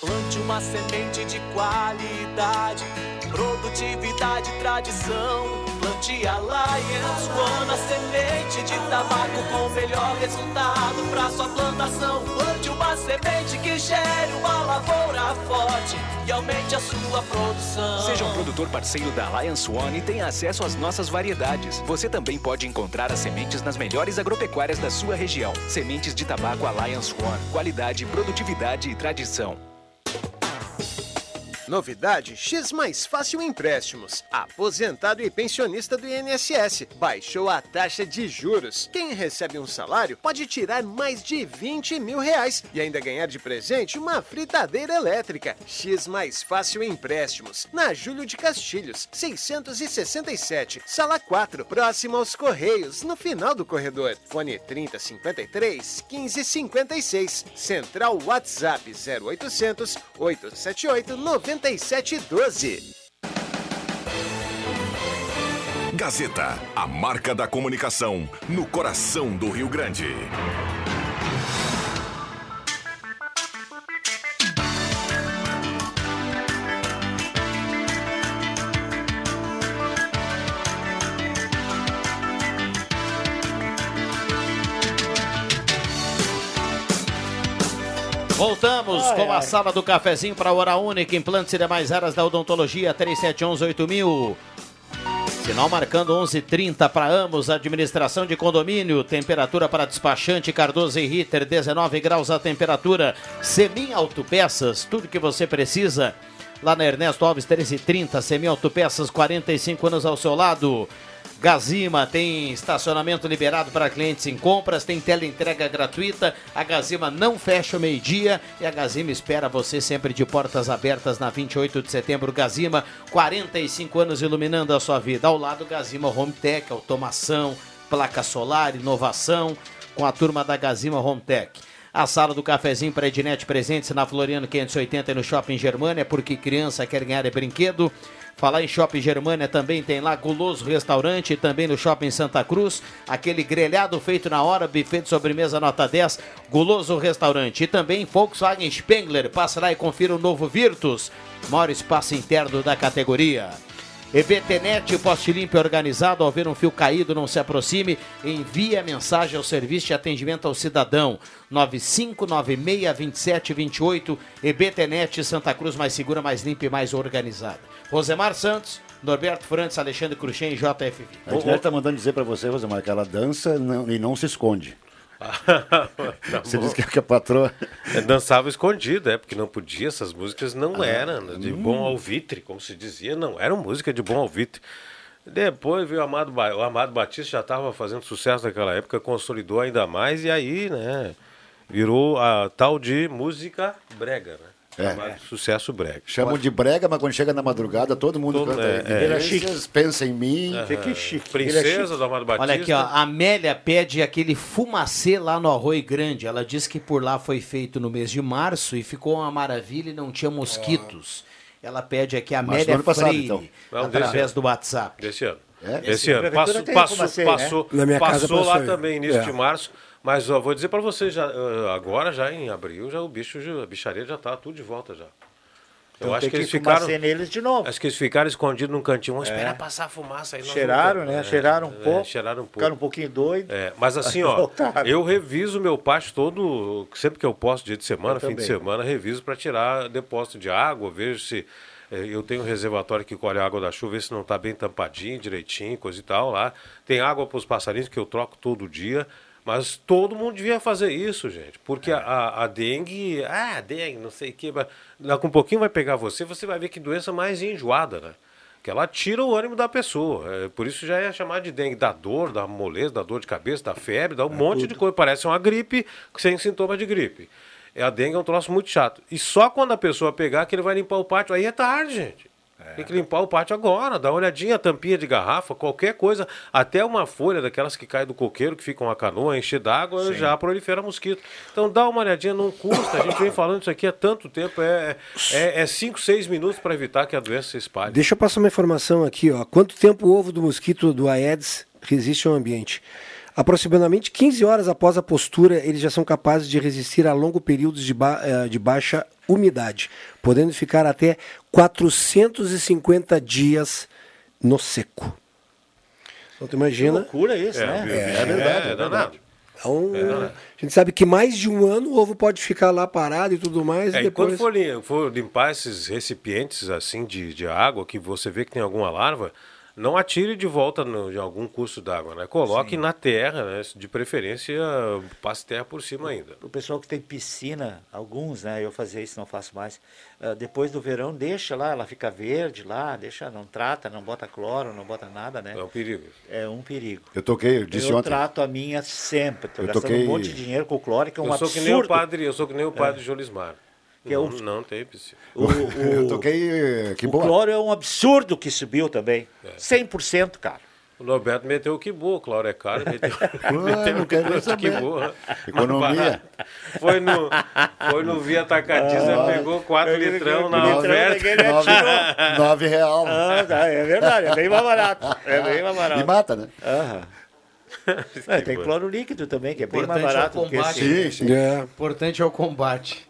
Plante uma semente de qualidade, produtividade, tradição. Plante Alliance One, a semente de tabaco com melhor resultado para sua plantação. Plante uma semente que gere uma lavoura forte e aumente a sua produção. Seja um produtor parceiro da Alliance One e tenha acesso às nossas variedades. Você também pode encontrar as sementes nas melhores agropecuárias da sua região. Sementes de tabaco Alliance One. Qualidade, produtividade e tradição. Novidade X Mais Fácil Empréstimos. Aposentado e pensionista do INSS baixou a taxa de juros. Quem recebe um salário pode tirar mais de 20 mil reais e ainda ganhar de presente uma fritadeira elétrica. X Mais Fácil Empréstimos. Na Júlio de Castilhos, 667, sala 4, próximo aos Correios, no final do corredor. Fone 3053 1556. Central WhatsApp 0800 878 9712. Gazeta, a marca da comunicação no coração do Rio Grande. Voltamos Ai, com a ai. sala do cafezinho para Hora Única, implantes e demais áreas da odontologia, 3711-8000. Sinal marcando 11:30 para Amos, administração de condomínio, temperatura para despachante Cardoso e Ritter, 19 graus a temperatura. Semin Autopeças, tudo que você precisa. Lá na Ernesto Alves 1330, Semin Autopeças, 45 anos ao seu lado. Gazima tem estacionamento liberado para clientes em compras, tem teleentrega gratuita. A Gazima não fecha o meio-dia e a Gazima espera você sempre de portas abertas na 28 de setembro. Gazima, 45 anos iluminando a sua vida. Ao lado, Gazima Home Tech, automação, placa solar, inovação, com a turma da Gazima Home Tech. A sala do cafezinho para Ednet presentes na Floriano 580 e no Shopping Germânia, porque criança quer ganhar é brinquedo. Falar em Shopping Germânia também tem lá Guloso Restaurante, também no Shopping Santa Cruz, aquele grelhado feito na hora, buffet de sobremesa nota 10, Guloso Restaurante. E também Volkswagen Spengler, passa lá e confira o novo Virtus, maior espaço interno da categoria. EBTnet, poste limpo e organizado, ao ver um fio caído, não se aproxime, envie a mensagem ao serviço de atendimento ao cidadão. 95962728, EBTnet, Santa Cruz, mais segura, mais limpa e mais organizada. Rosemar Santos, Norberto Frantes, Alexandre Cruxem e JFV. A está mandando dizer para você, Rosemar, que ela dança não- e não se esconde. [laughs] Você bom. disse que a patroa. É, dançava escondido, é, porque não podia, essas músicas não Ah, eram de hum. bom alvitre, como se dizia, não eram música de bom alvitre. Depois veio o Amado, Ba- o Amado Batista, já estava fazendo sucesso naquela época, consolidou ainda mais, e aí, né, virou a tal de música brega, né? É. Sucesso brega. Chamam de brega, mas quando chega na madrugada, todo mundo Todo- canta. é, é. Chique. Pensa em mim. Aham. Fica chique. Princesa do Amado Batista. Olha aqui, ó, a Amélia pede aquele fumacê lá no Arroio Grande. Ela disse que por lá foi feito no mês de março e ficou uma maravilha e não tinha mosquitos. Ela pede aqui a Amélia passado, Freire, então. Não, através do WhatsApp. Desse ano. É? Desse Esse ano. ano. Passou, passou, fumacê, passou, né? Na minha casa passou lá passou. também, início É. de março. Mas ó, vou dizer para você, já, agora já em abril, já o bicho, a bicharia já tá tudo de volta já. Eu Então acho que eles que ficaram. neles de novo. Acho que eles ficaram escondidos num cantinho. Vamos É. esperar passar a fumaça aí. Cheiraram, né? É, Cheiraram um é, pouco. cheiraram um pouco. Ficaram um pouquinho doidos. É, mas assim, ó, Voltaram. eu reviso meu pátio todo, sempre que eu posso, dia de semana, Eu fim de também. semana, reviso para tirar depósito de água, vejo se eh, eu tenho um reservatório que colhe a água da chuva, ver se não está bem tampadinho, direitinho, coisa e tal lá. Tem água para os passarinhos que eu troco todo dia. Mas todo mundo devia fazer isso, gente. Porque É. a, a dengue, ah, dengue, não sei o quê. mas Daqui um pouquinho vai pegar você, você vai ver que doença mais enjoada, né? Que ela tira o ânimo da pessoa. É, por isso já é chamado de dengue. Dá dor, dá moleza, dá dor de cabeça, dá febre, dá um monte de coisa. Parece uma gripe sem sintoma de gripe. A dengue é um troço muito chato. E só quando a pessoa pegar que ele vai limpar o pátio. Aí é tarde, gente. Tem que limpar o pátio agora, dá uma olhadinha, tampinha de garrafa, qualquer coisa, até uma folha daquelas que cai do coqueiro, que fica uma canoa, encher d'água, já prolifera mosquito. Então dá uma olhadinha, não custa. A gente vem falando isso aqui há tanto tempo, é 5, 6 minutos para evitar que a doença se espalhe. Deixa eu passar uma informação aqui. Ó. Quanto tempo o ovo do mosquito do Aedes resiste ao ambiente? Aproximadamente 15 horas após a postura, eles já são capazes de resistir a longo períodos de, ba- eh, de baixa umidade, podendo ficar até 450 dias no seco. Então tu imagina. Que loucura isso, É, né? é, É verdade. é danado. Então, É a gente sabe que mais de um ano o ovo pode ficar lá parado e tudo mais. É, e e quando depois... for, for limpar esses recipientes assim de, de água que você vê que tem alguma larva, não atire de volta no, de algum curso d'água, né? Coloque na terra, né? De preferência, passe terra por cima ainda. O pessoal que tem piscina, alguns, né? Eu fazia isso, não faço mais. ah, depois do verão, deixa lá, ela fica verde lá, deixa, não trata, não bota cloro, não bota nada, né? É um perigo. É um perigo. Eu toquei, eu disse eu ontem. trato a minha sempre. Estou Eu gastando toquei- um monte de dinheiro com o cloro, que é um eu sou absurdo. que nem o padre, eu sou que nem o padre Jolismar. Que é não, o- não tem piscina. [laughs] O, o- Eu toquei, eh, que o boa. cloro é um absurdo que subiu também. É. 100%, cara. O Norberto meteu o que boa, Cláudio é caro, meteu, [laughs] quero nem o que boa. Economia. Foi no, foi no Via Atacadista, Ah, pegou 4 peguei- litrão na oferta. né? Nove, nove real. Ah, tá, é verdade, é bem mais barato. É bem mais barato. E mata, né? Aham. [laughs] É, tem cloro líquido também, que é bem mais Importante é o barato combate. esse. Sim, sim. É. Importante é o combate.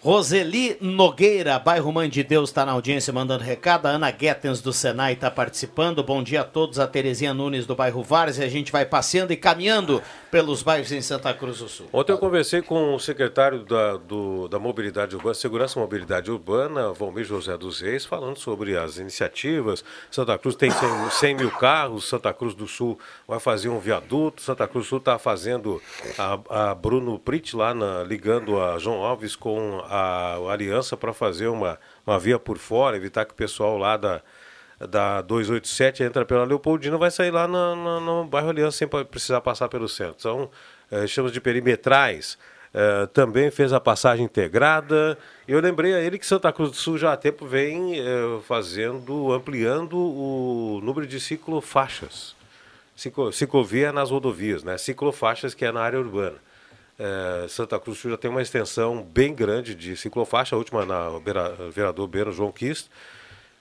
Roseli Nogueira, bairro Mãe de Deus, está na audiência mandando recado. A Ana Guetens do Senai está participando. Bom dia a todos. A Terezinha Nunes do bairro Várzea. A gente vai passeando e caminhando pelos bairros em Santa Cruz do Sul. Ontem eu conversei com o secretário da, do- da Mobilidade Urbana, Segurança e Mobilidade Urbana, Valmir José dos Reis, falando sobre as iniciativas. Santa Cruz tem 100, 100 mil carros, Santa Cruz do Sul vai fazer um viaduto, Santa Cruz do Sul está fazendo a, a Bruno Prit lá, na- ligando a João Alves com a, Aliança para fazer uma, uma via por fora, evitar que o pessoal lá da, da 287 entra pela Leopoldina, vai sair lá na- na- no bairro Aliança sem precisar passar pelo centro. São, eh, chamamos de perimetrais. Eh, também fez a passagem integrada. Eu lembrei a ele que Santa Cruz do Sul já há tempo vem eh, fazendo, ampliando o número de ciclofaixas. Ciclo, ciclovia nas rodovias, né? Ciclofaixas que é na área urbana. Eh, Santa Cruz já tem uma extensão bem grande de ciclofaixa, a última na Beira- vereador Beno João Quist.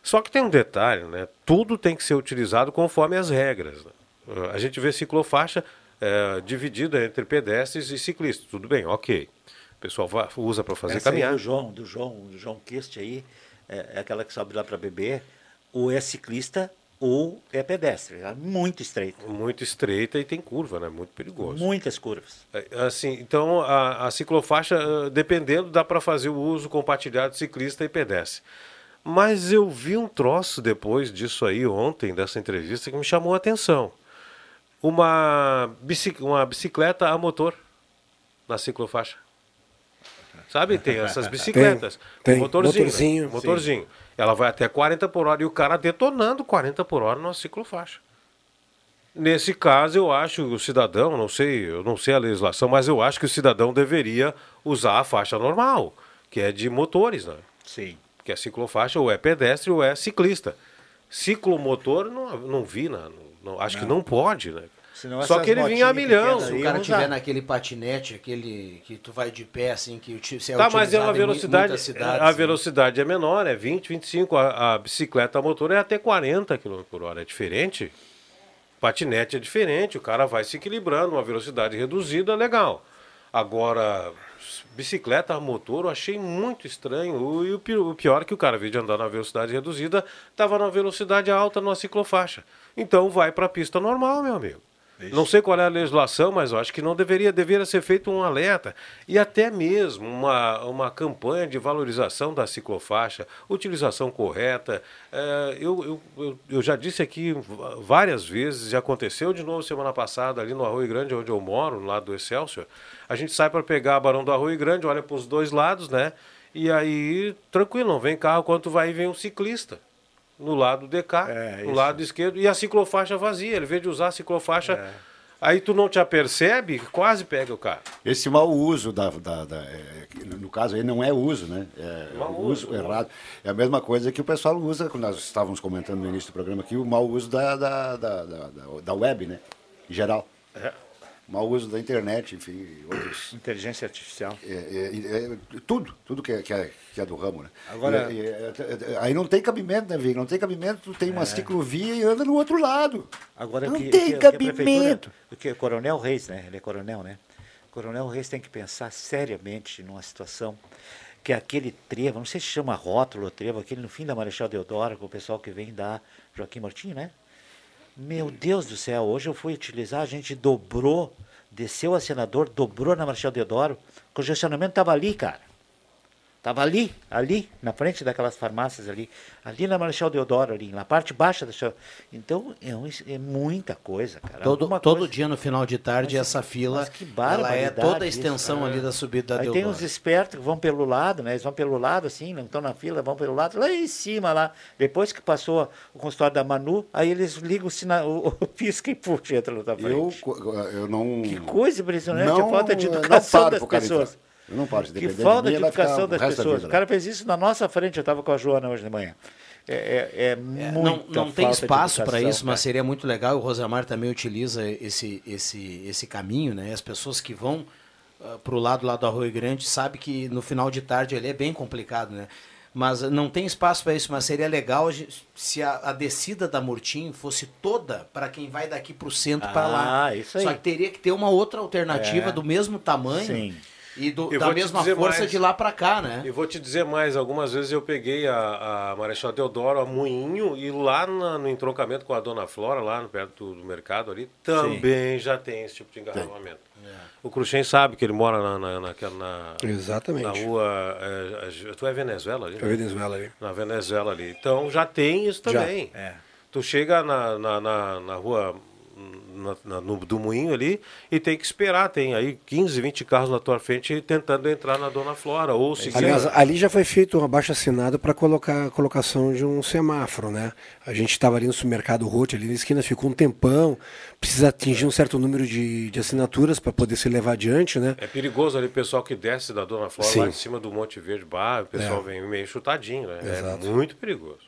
Só que tem um detalhe, né? Tudo tem que ser utilizado conforme as regras. né? Eh, A gente vê ciclofaixa eh, dividida entre pedestres e ciclistas. Tudo bem, ok. O pessoal va- usa para fazer Essa caminhar. do João, do João, do João Kist aí, é, é aquela que sobe lá para beber, ou é ciclista ou é pedestre. É muito estreito. Muito estreita e tem curva, né? Muito perigoso. Muitas curvas. É, Assim, então a, a ciclofaixa, eh, dependendo, dá para fazer o uso compartilhado de ciclista e pedestre. Mas eu vi um troço depois disso aí ontem, dessa entrevista, que me chamou a atenção. Uma, bici- uma bicicleta a motor na ciclofaixa. Sabe? Tem essas [laughs] bicicletas. Tem, com motorzinho. né? motorzinho, Motorzinho. Ela vai até 40 por hora e o cara detonando 40 por hora numa ciclofaixa. Nesse caso, eu acho que o cidadão, não sei, eu não sei a legislação, mas eu acho que o cidadão deveria usar a faixa normal, que é de motores, né? Sim. Que é ciclofaixa, ou é pedestre ou é ciclista. Ciclomotor, não, não vi, né? não, não- acho que não pode, né? Senão Só que ele vinha a milhão. Se o cara tiver usar. naquele patinete, aquele que tu vai de pé, assim, que se é Tá, mas é uma velocidade. cidades, a né? velocidade é menor, é 20, 25. A, a bicicleta a motor é até 40 km por hora. É diferente. Patinete é diferente, o cara vai se equilibrando, uma velocidade reduzida, legal. Agora, bicicleta a motor eu achei muito estranho. E o pi- o pior é que o cara, ao invés de andar na velocidade reduzida, estava na velocidade alta numa ciclofaixa. Então vai para a pista normal, meu amigo. Não sei qual é a legislação, mas eu acho que não deveria, deveria ser feito um alerta e até mesmo uma, uma campanha de valorização da ciclofaixa, utilização correta. É, eu, eu, eu, já disse aqui várias vezes, e aconteceu de novo semana passada ali no Arroio Grande, onde eu moro, no lado do Excelsior. A gente sai para pegar a Barão do Arroio Grande, olha para os dois lados, né? E aí, tranquilo, não vem carro, quando vai vem um ciclista no lado DK, no É, isso. lado esquerdo, e a ciclofaixa vazia. Ele, vez de usar a ciclofaixa, É. aí tu não te apercebe, quase pega o cara. Esse mau uso, da, da- da- é, no caso aí, não é uso, né? É Mau o uso, uso, errado. É a mesma coisa que o pessoal usa, quando nós estávamos comentando no início do programa aqui, o mau uso da, da, da, da, da- da web, né? Em geral. É. Mau uso da internet, enfim, outros. Inteligência artificial. É, é, é, tudo, tudo que é, que, é, que é do ramo, né? Agora- é, é, é, aí não tem cabimento, né, Vig? Não tem cabimento, tu tem uma É. ciclovia e anda no outro lado. Agora, não que, tem que, cabimento. o que Coronel Reis, né? Ele é coronel, né? Coronel Reis tem que pensar seriamente numa situação que aquele trevo, não sei se chama rótulo ou trevo, aquele no fim da Marechal Deodoro, com o pessoal que vem da Joaquim Martim, né? Meu Deus do céu, hoje eu fui utilizar, a gente dobrou, desceu a senador, dobrou na Marechal Deodoro. O congestionamento estava ali, cara. Estava ali, ali, na frente daquelas farmácias ali, ali na Marechal Deodoro, ali, na parte baixa da chave. Então, é, um- é muita coisa, cara. Todo, Alguma todo coisa- dia no final de tarde essa fila Mas que ela é toda a isso, extensão cara. ali da subida da Aí tem Deodoro. uns espertos que vão pelo lado, né? Eles vão pelo lado, assim, não estão na fila, vão pelo lado, lá em cima, lá. Depois que passou o consultório da Manu, aí eles ligam o, sina... o, o pisca e puxa, entra na Eu, frente. co- eu não. Que coisa impressionante, Não, a falta de eu educação das pessoas. Eu não se Que depender de falta mim, de educação o das da pessoas. O cara fez isso na nossa frente, eu estava com a Joana hoje de manhã. É, é, é É, muita não, não tem falta espaço para isso, mas cara. seria muito legal. O Rosemar também utiliza esse, esse, esse caminho, né? As pessoas que vão para o lado lá do Arroio Grande sabe que no final de tarde ele é bem complicado, né? Mas não tem espaço para isso, mas seria legal se a, a descida da Murtim fosse toda para quem vai daqui para o centro para lá. Ah, isso aí. Só que teria que ter uma outra alternativa É. do mesmo tamanho Sim. E do- Eu da mesma força mais. de lá para cá, né? E vou te dizer mais, algumas vezes eu peguei a, a Marechal Deodoro, a Moinho, e lá na- no entroncamento com a Dona Flora, lá no- perto do, do mercado ali, também já tem esse tipo de engarrafamento. O Cruxem sabe que ele mora na, na, naquela- na, Exatamente. na rua. É, é, tu é Venezuela ali? É Venezuela ali. Na Venezuela ali. Então já tem isso Já. também. É. Tu chega na, na, na, na rua na- na- no, do Moinho ali e tem que esperar. Tem aí 15, 20 carros na tua frente tentando entrar na Dona Flora. Ou se Aliás, ali já foi feito um abaixo assinado para colocar a colocação de um semáforo, né? A gente estava ali no supermercado Rote, ali na esquina, ficou um tempão, precisa atingir um certo número de, de assinaturas para poder se levar adiante, né? É perigoso ali o pessoal que desce da Dona Flora Sim. lá em cima do Monte Verde Bar, o pessoal É. vem meio chutadinho, né? Exato. É muito perigoso.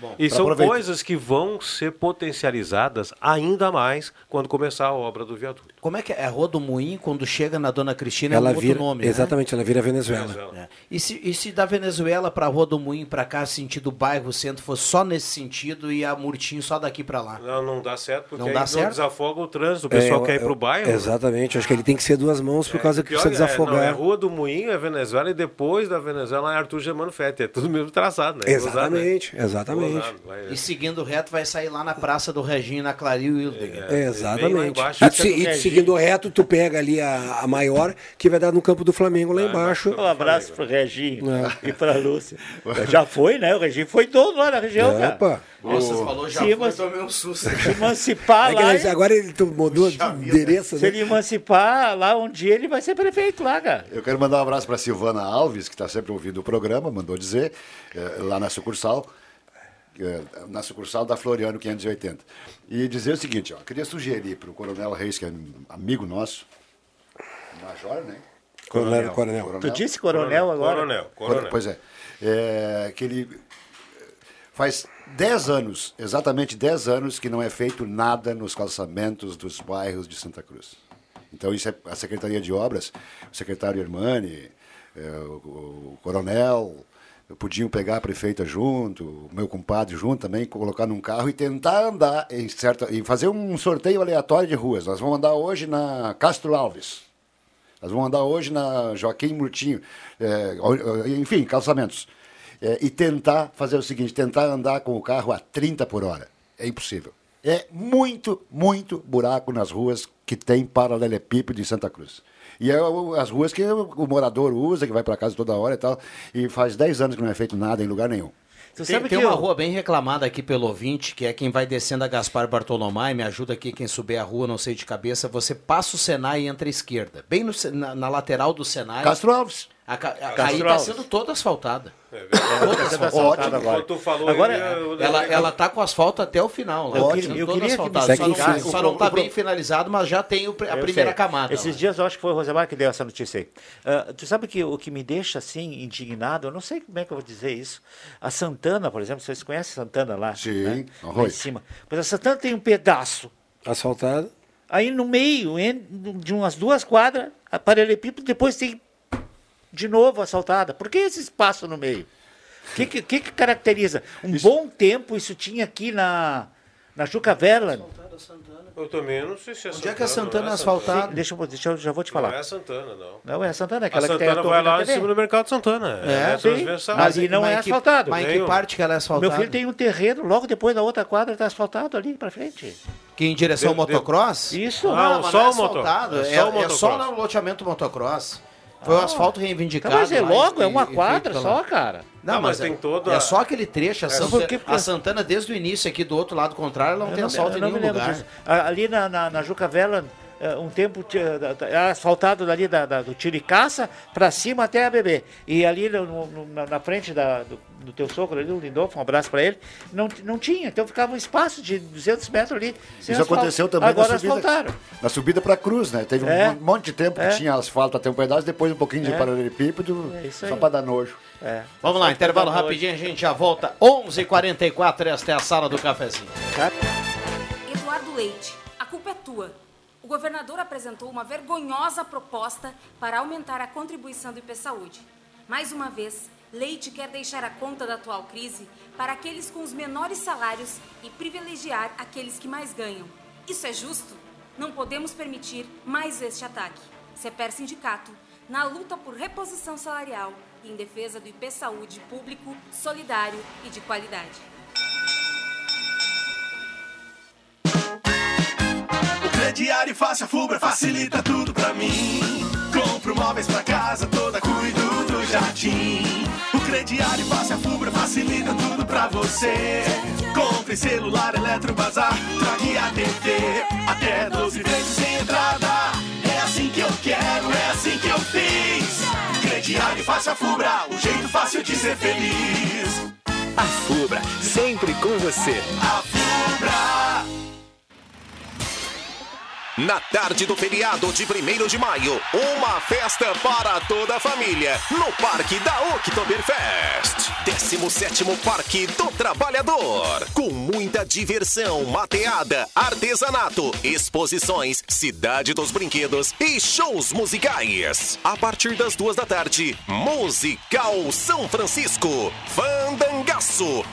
Bom, e são aproveitar- coisas que vão ser potencializadas ainda mais quando começar a obra do viaduto. Como é que é? A Rua do Moinho, quando chega na Dona Cristina, Ela é um outro vira, nome, né? exatamente, ela vira Venezuela. É. E, se, e se da Venezuela para a Rua do Moinho para cá, sentido bairro, centro, fosse só nesse sentido e a Murtinho só daqui para lá? Não, não dá certo, porque Não aí dá não certo? desafoga o trânsito, o pessoal É, quer ir eu- pro bairro. Exatamente, acho que ele tem que ser duas mãos por causa que Pior precisa é- desafogar. não, é Rua do Moinho, é Venezuela, e depois da Venezuela é Arthur Germano Fete. É tudo o mesmo traçado, né? Exatamente, né? exatamente. Gozado, vai- E seguindo reto, vai sair lá na Praça do Reginho, na Clario Wildeger. É, exatamente. embaixo, E, e seguindo reto, tu pega ali a, a maior, que vai dar no campo do Flamengo lá embaixo. Um abraço pro Reginho É. e pra Lúcia. Já foi, né? O Reginho foi todo lá na região, É, cara. pá. Nossa, você falou já Se foi, eman- tomei um susto. se emancipar É lá. ele- agora ele mudou de endereço, Se né? ele emancipar lá um dia, ele vai ser prefeito lá, cara. Eu quero mandar um abraço para Silvana Alves, que está sempre ouvindo o programa, mandou dizer, eh, lá na sucursal, na sucursal da Floriano 580. E dizer o seguinte, ó, queria sugerir para o Coronel Reis, que é amigo nosso, major, né? Coronel, coronel. Tu disse coronel agora? Coronel, coronel. Pois é, é, que ele faz 10 anos, exatamente 10 anos, que não é feito nada nos calçamentos dos bairros de Santa Cruz. Então, isso é a Secretaria de Obras, o secretário Hermani, é, o, o coronel, podiam pegar a prefeita junto, o meu compadre junto também, colocar num carro e tentar andar em certa. e fazer um sorteio aleatório de ruas. Nós vamos andar hoje na Castro Alves. Nós vamos andar hoje na Joaquim Murtinho, é, enfim, calçamentos. É, e tentar fazer o seguinte, tentar andar com o carro a 30 por hora. É impossível. É muito, muito buraco nas ruas que tem paralelepípedo em Santa Cruz. E é as ruas que o, morador usa, que vai para casa toda hora e tal. E faz 10 anos que não é feito nada em lugar nenhum. Tu Tem, sabe tem que uma eu- rua bem reclamada aqui pelo ouvinte, que é quem vai descendo a Gaspar Bartolomé, me ajuda aqui quem subir a rua, não sei de cabeça, você passa o Senai e entra à esquerda, bem no na, na lateral do Senai. Castro Alves. A ca- a- Castro aí está sendo toda asfaltada. É Toda Ótimo. asfaltada agora. Quando tu falou Agora, aí, eu- Ela, ela tá com asfalto até o final. Lá, Eu Tá queria- eu queria que me asfaltada. Só não, só não tá bem finalizado, mas já tem o a Eu primeira sei. camada. Esses lá. dias eu acho que foi o Rosemar que deu essa notícia aí. Ah, tu sabe que o que me deixa assim indignado, eu não sei como é que eu vou dizer isso. A Santana, por exemplo, vocês conhecem Santana lá? Sim, né? Lá em cima. Mas a Santana tem um pedaço. Asfaltado. Aí no meio, de umas duas quadras, a paralelepípedo, depois tem de novo assaltada. Por que esse espaço no meio? O que, que, que que caracteriza? Um bom tempo isso tinha aqui na, Na Juca Verlan. Eu também não sei se é Onde é que é Santana, Santana não é asfaltado? Santana. Deixa, eu- deixa eu já vou te falar. Não é Santana, não. Não é Santana, é A aquela que tem Santana a vai lá em cima do Mercado Santana. É, É, sim. transversal. Mas ali não Mas é asfaltado. mas em que parte que ela é asfaltada? Meu filho tem um terreno, logo depois da outra quadra está asfaltado ali pra frente. Que em direção ao Deu- deu- motocross? Isso. Não, Não, mas só não é o moto- asfaltado, é É, só o é motocross. só no loteamento motocross. Foi o asfalto reivindicado. Mas é logo, e- é uma quadra só, cara. Não, Não, mas, mas tem é, toda é a- só aquele trecho. A, É, Santa- porque- a Santana, desde o início aqui do outro lado contrário, ela não Eu tem não, asfalto em nenhum lugar. disso. Ali na, na, na Juca Vela, um tempo era asfaltado dali da, da- do Tiricaça pra cima até a bebê. E ali no- no- na, frente da, do, do teu sogro ali, o Lindolfo, um abraço pra ele, não, não tinha. Então ficava um espaço de 200 metros ali. sem Isso asfalto. aconteceu também Agora na subida, asfaltaram. na subida para Cruz, né? Teve É. um monte de tempo É. que tinha asfalto até um pedaço, depois um pouquinho de É. paralelepípedo, É só para dar nojo. É. Vamos lá, intervalo rapidinho, a gente já volta. 11h44, esta é a sala do cafezinho. Eduardo Leite, a culpa é tua. O governador apresentou uma vergonhosa proposta para aumentar a contribuição do IP Saúde. Mais uma vez, Leite quer deixar a conta da atual crise para aqueles com os menores salários e privilegiar aqueles que mais ganham. Isso é justo? Não podemos permitir mais este ataque. CEPER Sindicato, na luta por reposição salarial e em defesa do IP Saúde público, solidário e de qualidade. O crediário fácil, a Fubra facilita tudo pra mim. Compro móveis pra casa toda, cuido do jardim. O crediário fácil, a Fubra facilita tudo pra você. Compre celular, eletro, bazar, trague a TV. Até 12 vezes sem entrada. É assim que eu quero, é assim que eu fiz. Crediário fácil, a Fubra, o jeito fácil de ser feliz. A Fubra, sempre com você. A Fubra. Na tarde do feriado de 1 de maio, uma festa para toda a família no Parque da Oktoberfest. 17º Parque do Trabalhador. Com muita diversão, mateada, artesanato, exposições, cidade dos brinquedos e shows musicais. A partir das duas da tarde, Musical São Francisco,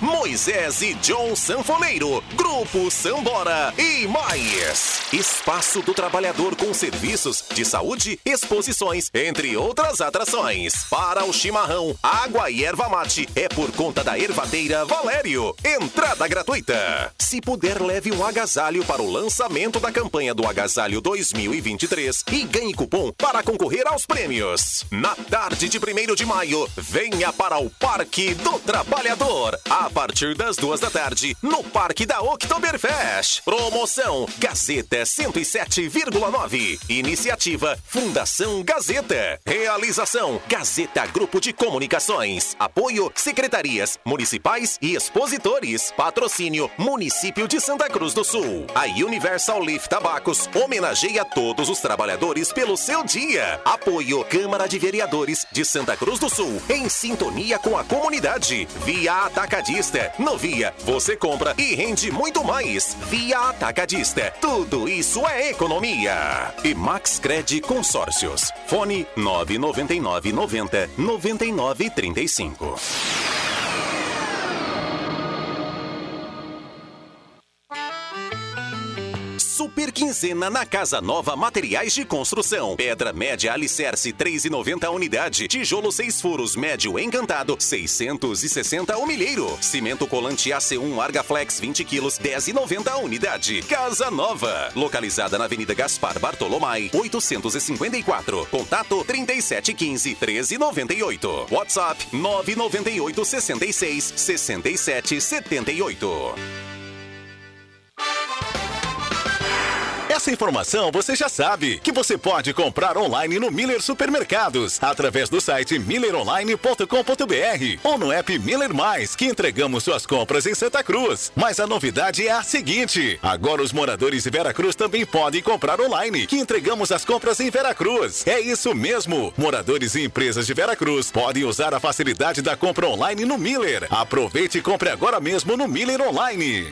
Moisés e John Sanfoneiro, Grupo Sambora e mais. Espaço do Trabalhador com serviços de saúde, exposições, entre outras atrações. Para o chimarrão, água e erva mate é por conta da ervateira Valério. Entrada gratuita. Se puder, leve um agasalho para o lançamento da campanha do Agasalho 2023 e ganhe cupom para concorrer aos prêmios. Na tarde de 1 de maio, venha para o Parque do Trabalhador. A partir das duas da tarde, no Parque da Oktoberfest. Promoção Gazeta 107,9. Iniciativa Fundação Gazeta. Realização Gazeta Grupo de Comunicações. Apoio Secretarias Municipais e Expositores. Patrocínio Município de Santa Cruz do Sul. A Universal Leaf Tabacos homenageia todos os trabalhadores pelo seu dia. Apoio Câmara de Vereadores de Santa Cruz do Sul. Em sintonia com a comunidade. Via Atacadista. No Via, você compra e rende muito mais. Via Atacadista. Tudo isso é economia. E Max Cred Consórcios. Fone 999 90 99 35. Super quinzena na Casa Nova Materiais de Construção. Pedra média alicerce 3,90 a unidade. Tijolo 6 furos médio encantado 660 o milheiro. Cimento colante AC1 Argaflex 20 quilos 10,90 a unidade. Casa Nova. Localizada na Avenida Gaspar Bartolomai 854. Contato 3715 1398. WhatsApp 998 66 67 78. Essa informação você já sabe, que você pode comprar online no Miller Supermercados, através do site milleronline.com.br ou no app Miller Mais, que entregamos suas compras em Santa Cruz. Mas a novidade é a seguinte: agora os moradores de Veracruz também podem comprar online, que entregamos as compras em Veracruz. É isso mesmo! Moradores e empresas de Veracruz podem usar a facilidade da compra online no Miller. Aproveite e compre agora mesmo no Miller Online.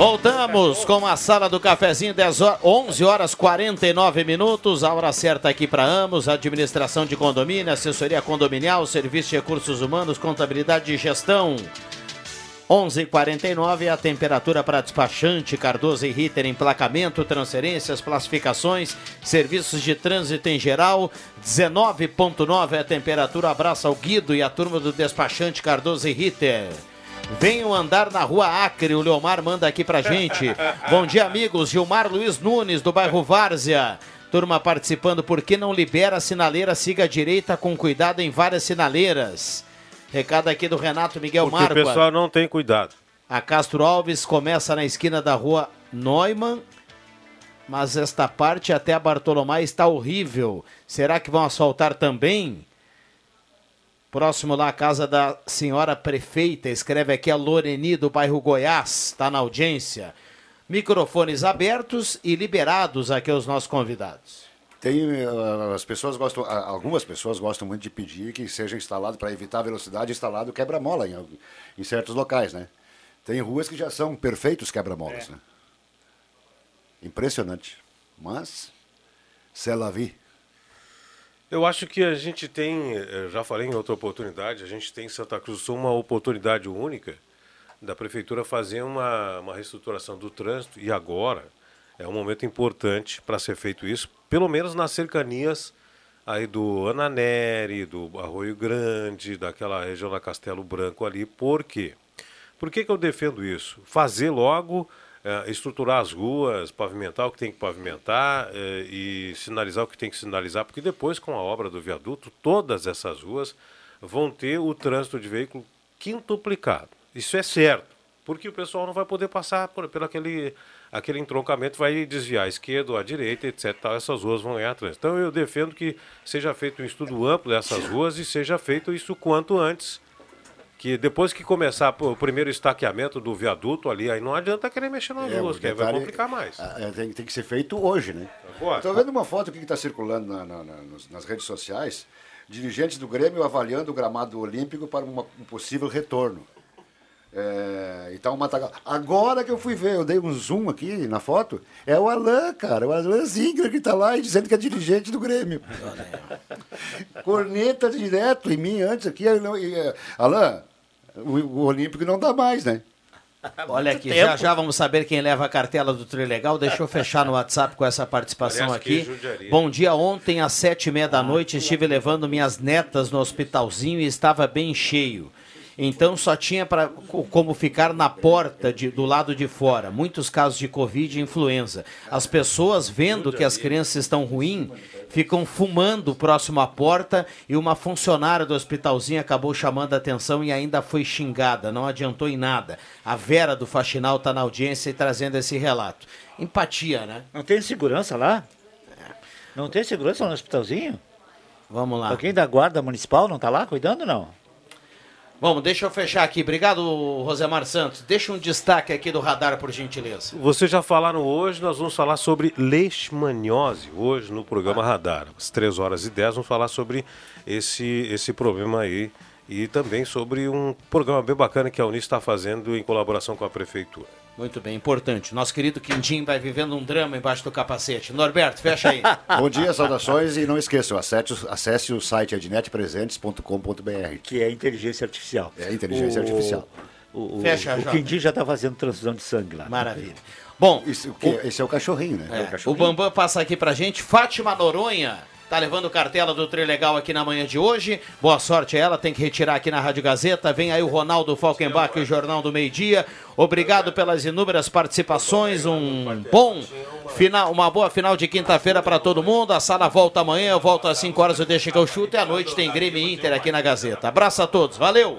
Voltamos com a sala do cafezinho, 10 horas, 11 horas 49 minutos. A hora certa aqui para Amos, administração de condomínio, assessoria condominial, serviço de recursos humanos, contabilidade e gestão. 11:49 a temperatura para despachante Cardoso e Ritter, emplacamento, transferências, classificações, serviços de trânsito em geral. 19.9 a temperatura. Abraça o Guido e a turma do despachante Cardoso e Ritter. Venham andar na rua Acre, o Leomar manda aqui pra gente. Bom dia, amigos. Gilmar Luiz Nunes, do bairro Várzea. Turma participando, por que não libera a sinaleira? Siga a direita com cuidado em várias sinaleiras. Recado aqui do Renato Miguel Porque Marco. o pessoal não tem cuidado. A Castro Alves começa na esquina da rua Neumann, mas esta parte até a Bartolomé está horrível. Será que vão asfaltar também? Próximo lá, a casa da senhora prefeita, escreve aqui a Loreni do bairro Goiás, está na audiência. Microfones abertos e liberados aqui aos nossos convidados. Tem, eh, as pessoas gostam, algumas pessoas gostam muito de pedir que seja instalado, para evitar a velocidade, instalado quebra-mola em, em certos locais, né? Tem ruas que já são perfeitos quebra-molas, né? Impressionante. Mas, c'est la vie. Eu acho que a gente tem, eh, já falei em outra oportunidade, a gente tem em Santa Cruz do Sul uma oportunidade única da prefeitura fazer uma, uma reestruturação do trânsito e agora é um momento importante para ser feito isso, pelo menos nas cercanias aí do Ananeri, do Arroio Grande, daquela região da Castelo Branco ali. Por quê? Por que, que eu defendo isso? Fazer logo, eh, estruturar as ruas, pavimentar o que tem que pavimentar eh, e sinalizar o que tem que sinalizar, porque depois, com a obra do viaduto, todas essas ruas vão ter o trânsito de veículo quintuplicado. Isso é certo, porque o pessoal não vai poder passar por, por aquele, aquele entroncamento, vai desviar à esquerda ou à direita, etc. Tal, essas ruas vão ganhar trânsito. Então eu defendo que seja feito um estudo amplo dessas ruas e seja feito isso quanto antes que depois que começar o primeiro estaqueamento do viaduto ali, aí não adianta querer mexer nas É, ruas, que aí vai complicar mais. ah, é, tem, tem que ser feito hoje, né? Agora. Estou vendo uma foto aqui que está circulando na- na- na- nas redes sociais, dirigentes do Grêmio avaliando o gramado olímpico para uma- um possível retorno. É, então, Matagal. Agora que eu fui ver, eu dei um zoom aqui na foto, é o Alain, cara, o Alain Zinger que está lá e dizendo que é dirigente do Grêmio. [laughs] Corneta direto em mim antes aqui. é, Alain, o, o Olímpico não dá mais, né? [laughs] Olha aqui, já já vamos saber quem leva a cartela do Trilegal. Deixa eu fechar no WhatsApp com essa participação aqui. judiaria. Bom dia, ontem às sete e meia da noite estive levando minhas netas no hospitalzinho e estava bem cheio. Então só tinha co- como ficar na porta de- do lado de fora. Muitos casos de Covid e influenza. As pessoas vendo que as crianças estão ruins, ficam fumando próximo à porta e uma funcionária do hospitalzinho acabou chamando a atenção e ainda foi xingada. Não adiantou em nada. A Vera do Faxinal está na audiência e trazendo esse relato. Empatia, né? Não tem segurança lá? Não tem segurança no hospitalzinho? Vamos lá. Alguém da guarda municipal não tá lá cuidando, não? Vamos, deixa eu fechar aqui. Obrigado, Rosemar Santos. Deixa um destaque aqui do radar, por gentileza. Vocês já falaram hoje, nós vamos falar sobre leishmaniose, hoje no programa Radar. Às 3 horas e 10 vamos falar sobre esse, esse problema aí e também sobre um programa bem bacana que a Unis está fazendo em colaboração com a Prefeitura. Muito bem, importante. Nosso querido Quindim vai vivendo um drama embaixo do capacete. Norberto, fecha aí. [laughs] Bom dia, saudações e não esqueçam, acesse, o- acesse o site adnetpresentes.com.br. Que é inteligência artificial. É inteligência O- artificial. O, o, Fecha, o Jota. Quindim já está fazendo transfusão de sangue lá. Maravilha. Bom, Isso, que- esse é o cachorrinho, né? É, o o cachorrinho. Bambam passa aqui pra gente. Fátima Noronha tá levando cartela do Trilegal aqui na manhã de hoje. Boa sorte a ela, tem que retirar aqui na Rádio Gazeta. Vem aí o Ronaldo Falkenbach, o Jornal do Meio Dia. Obrigado pelas inúmeras participações. Um bom final, uma boa final de quinta-feira para todo mundo. A sala volta amanhã, eu volto às 5 horas, eu deixo que eu chuto. E à noite tem Grêmio Inter aqui na Gazeta. Abraço a todos, valeu!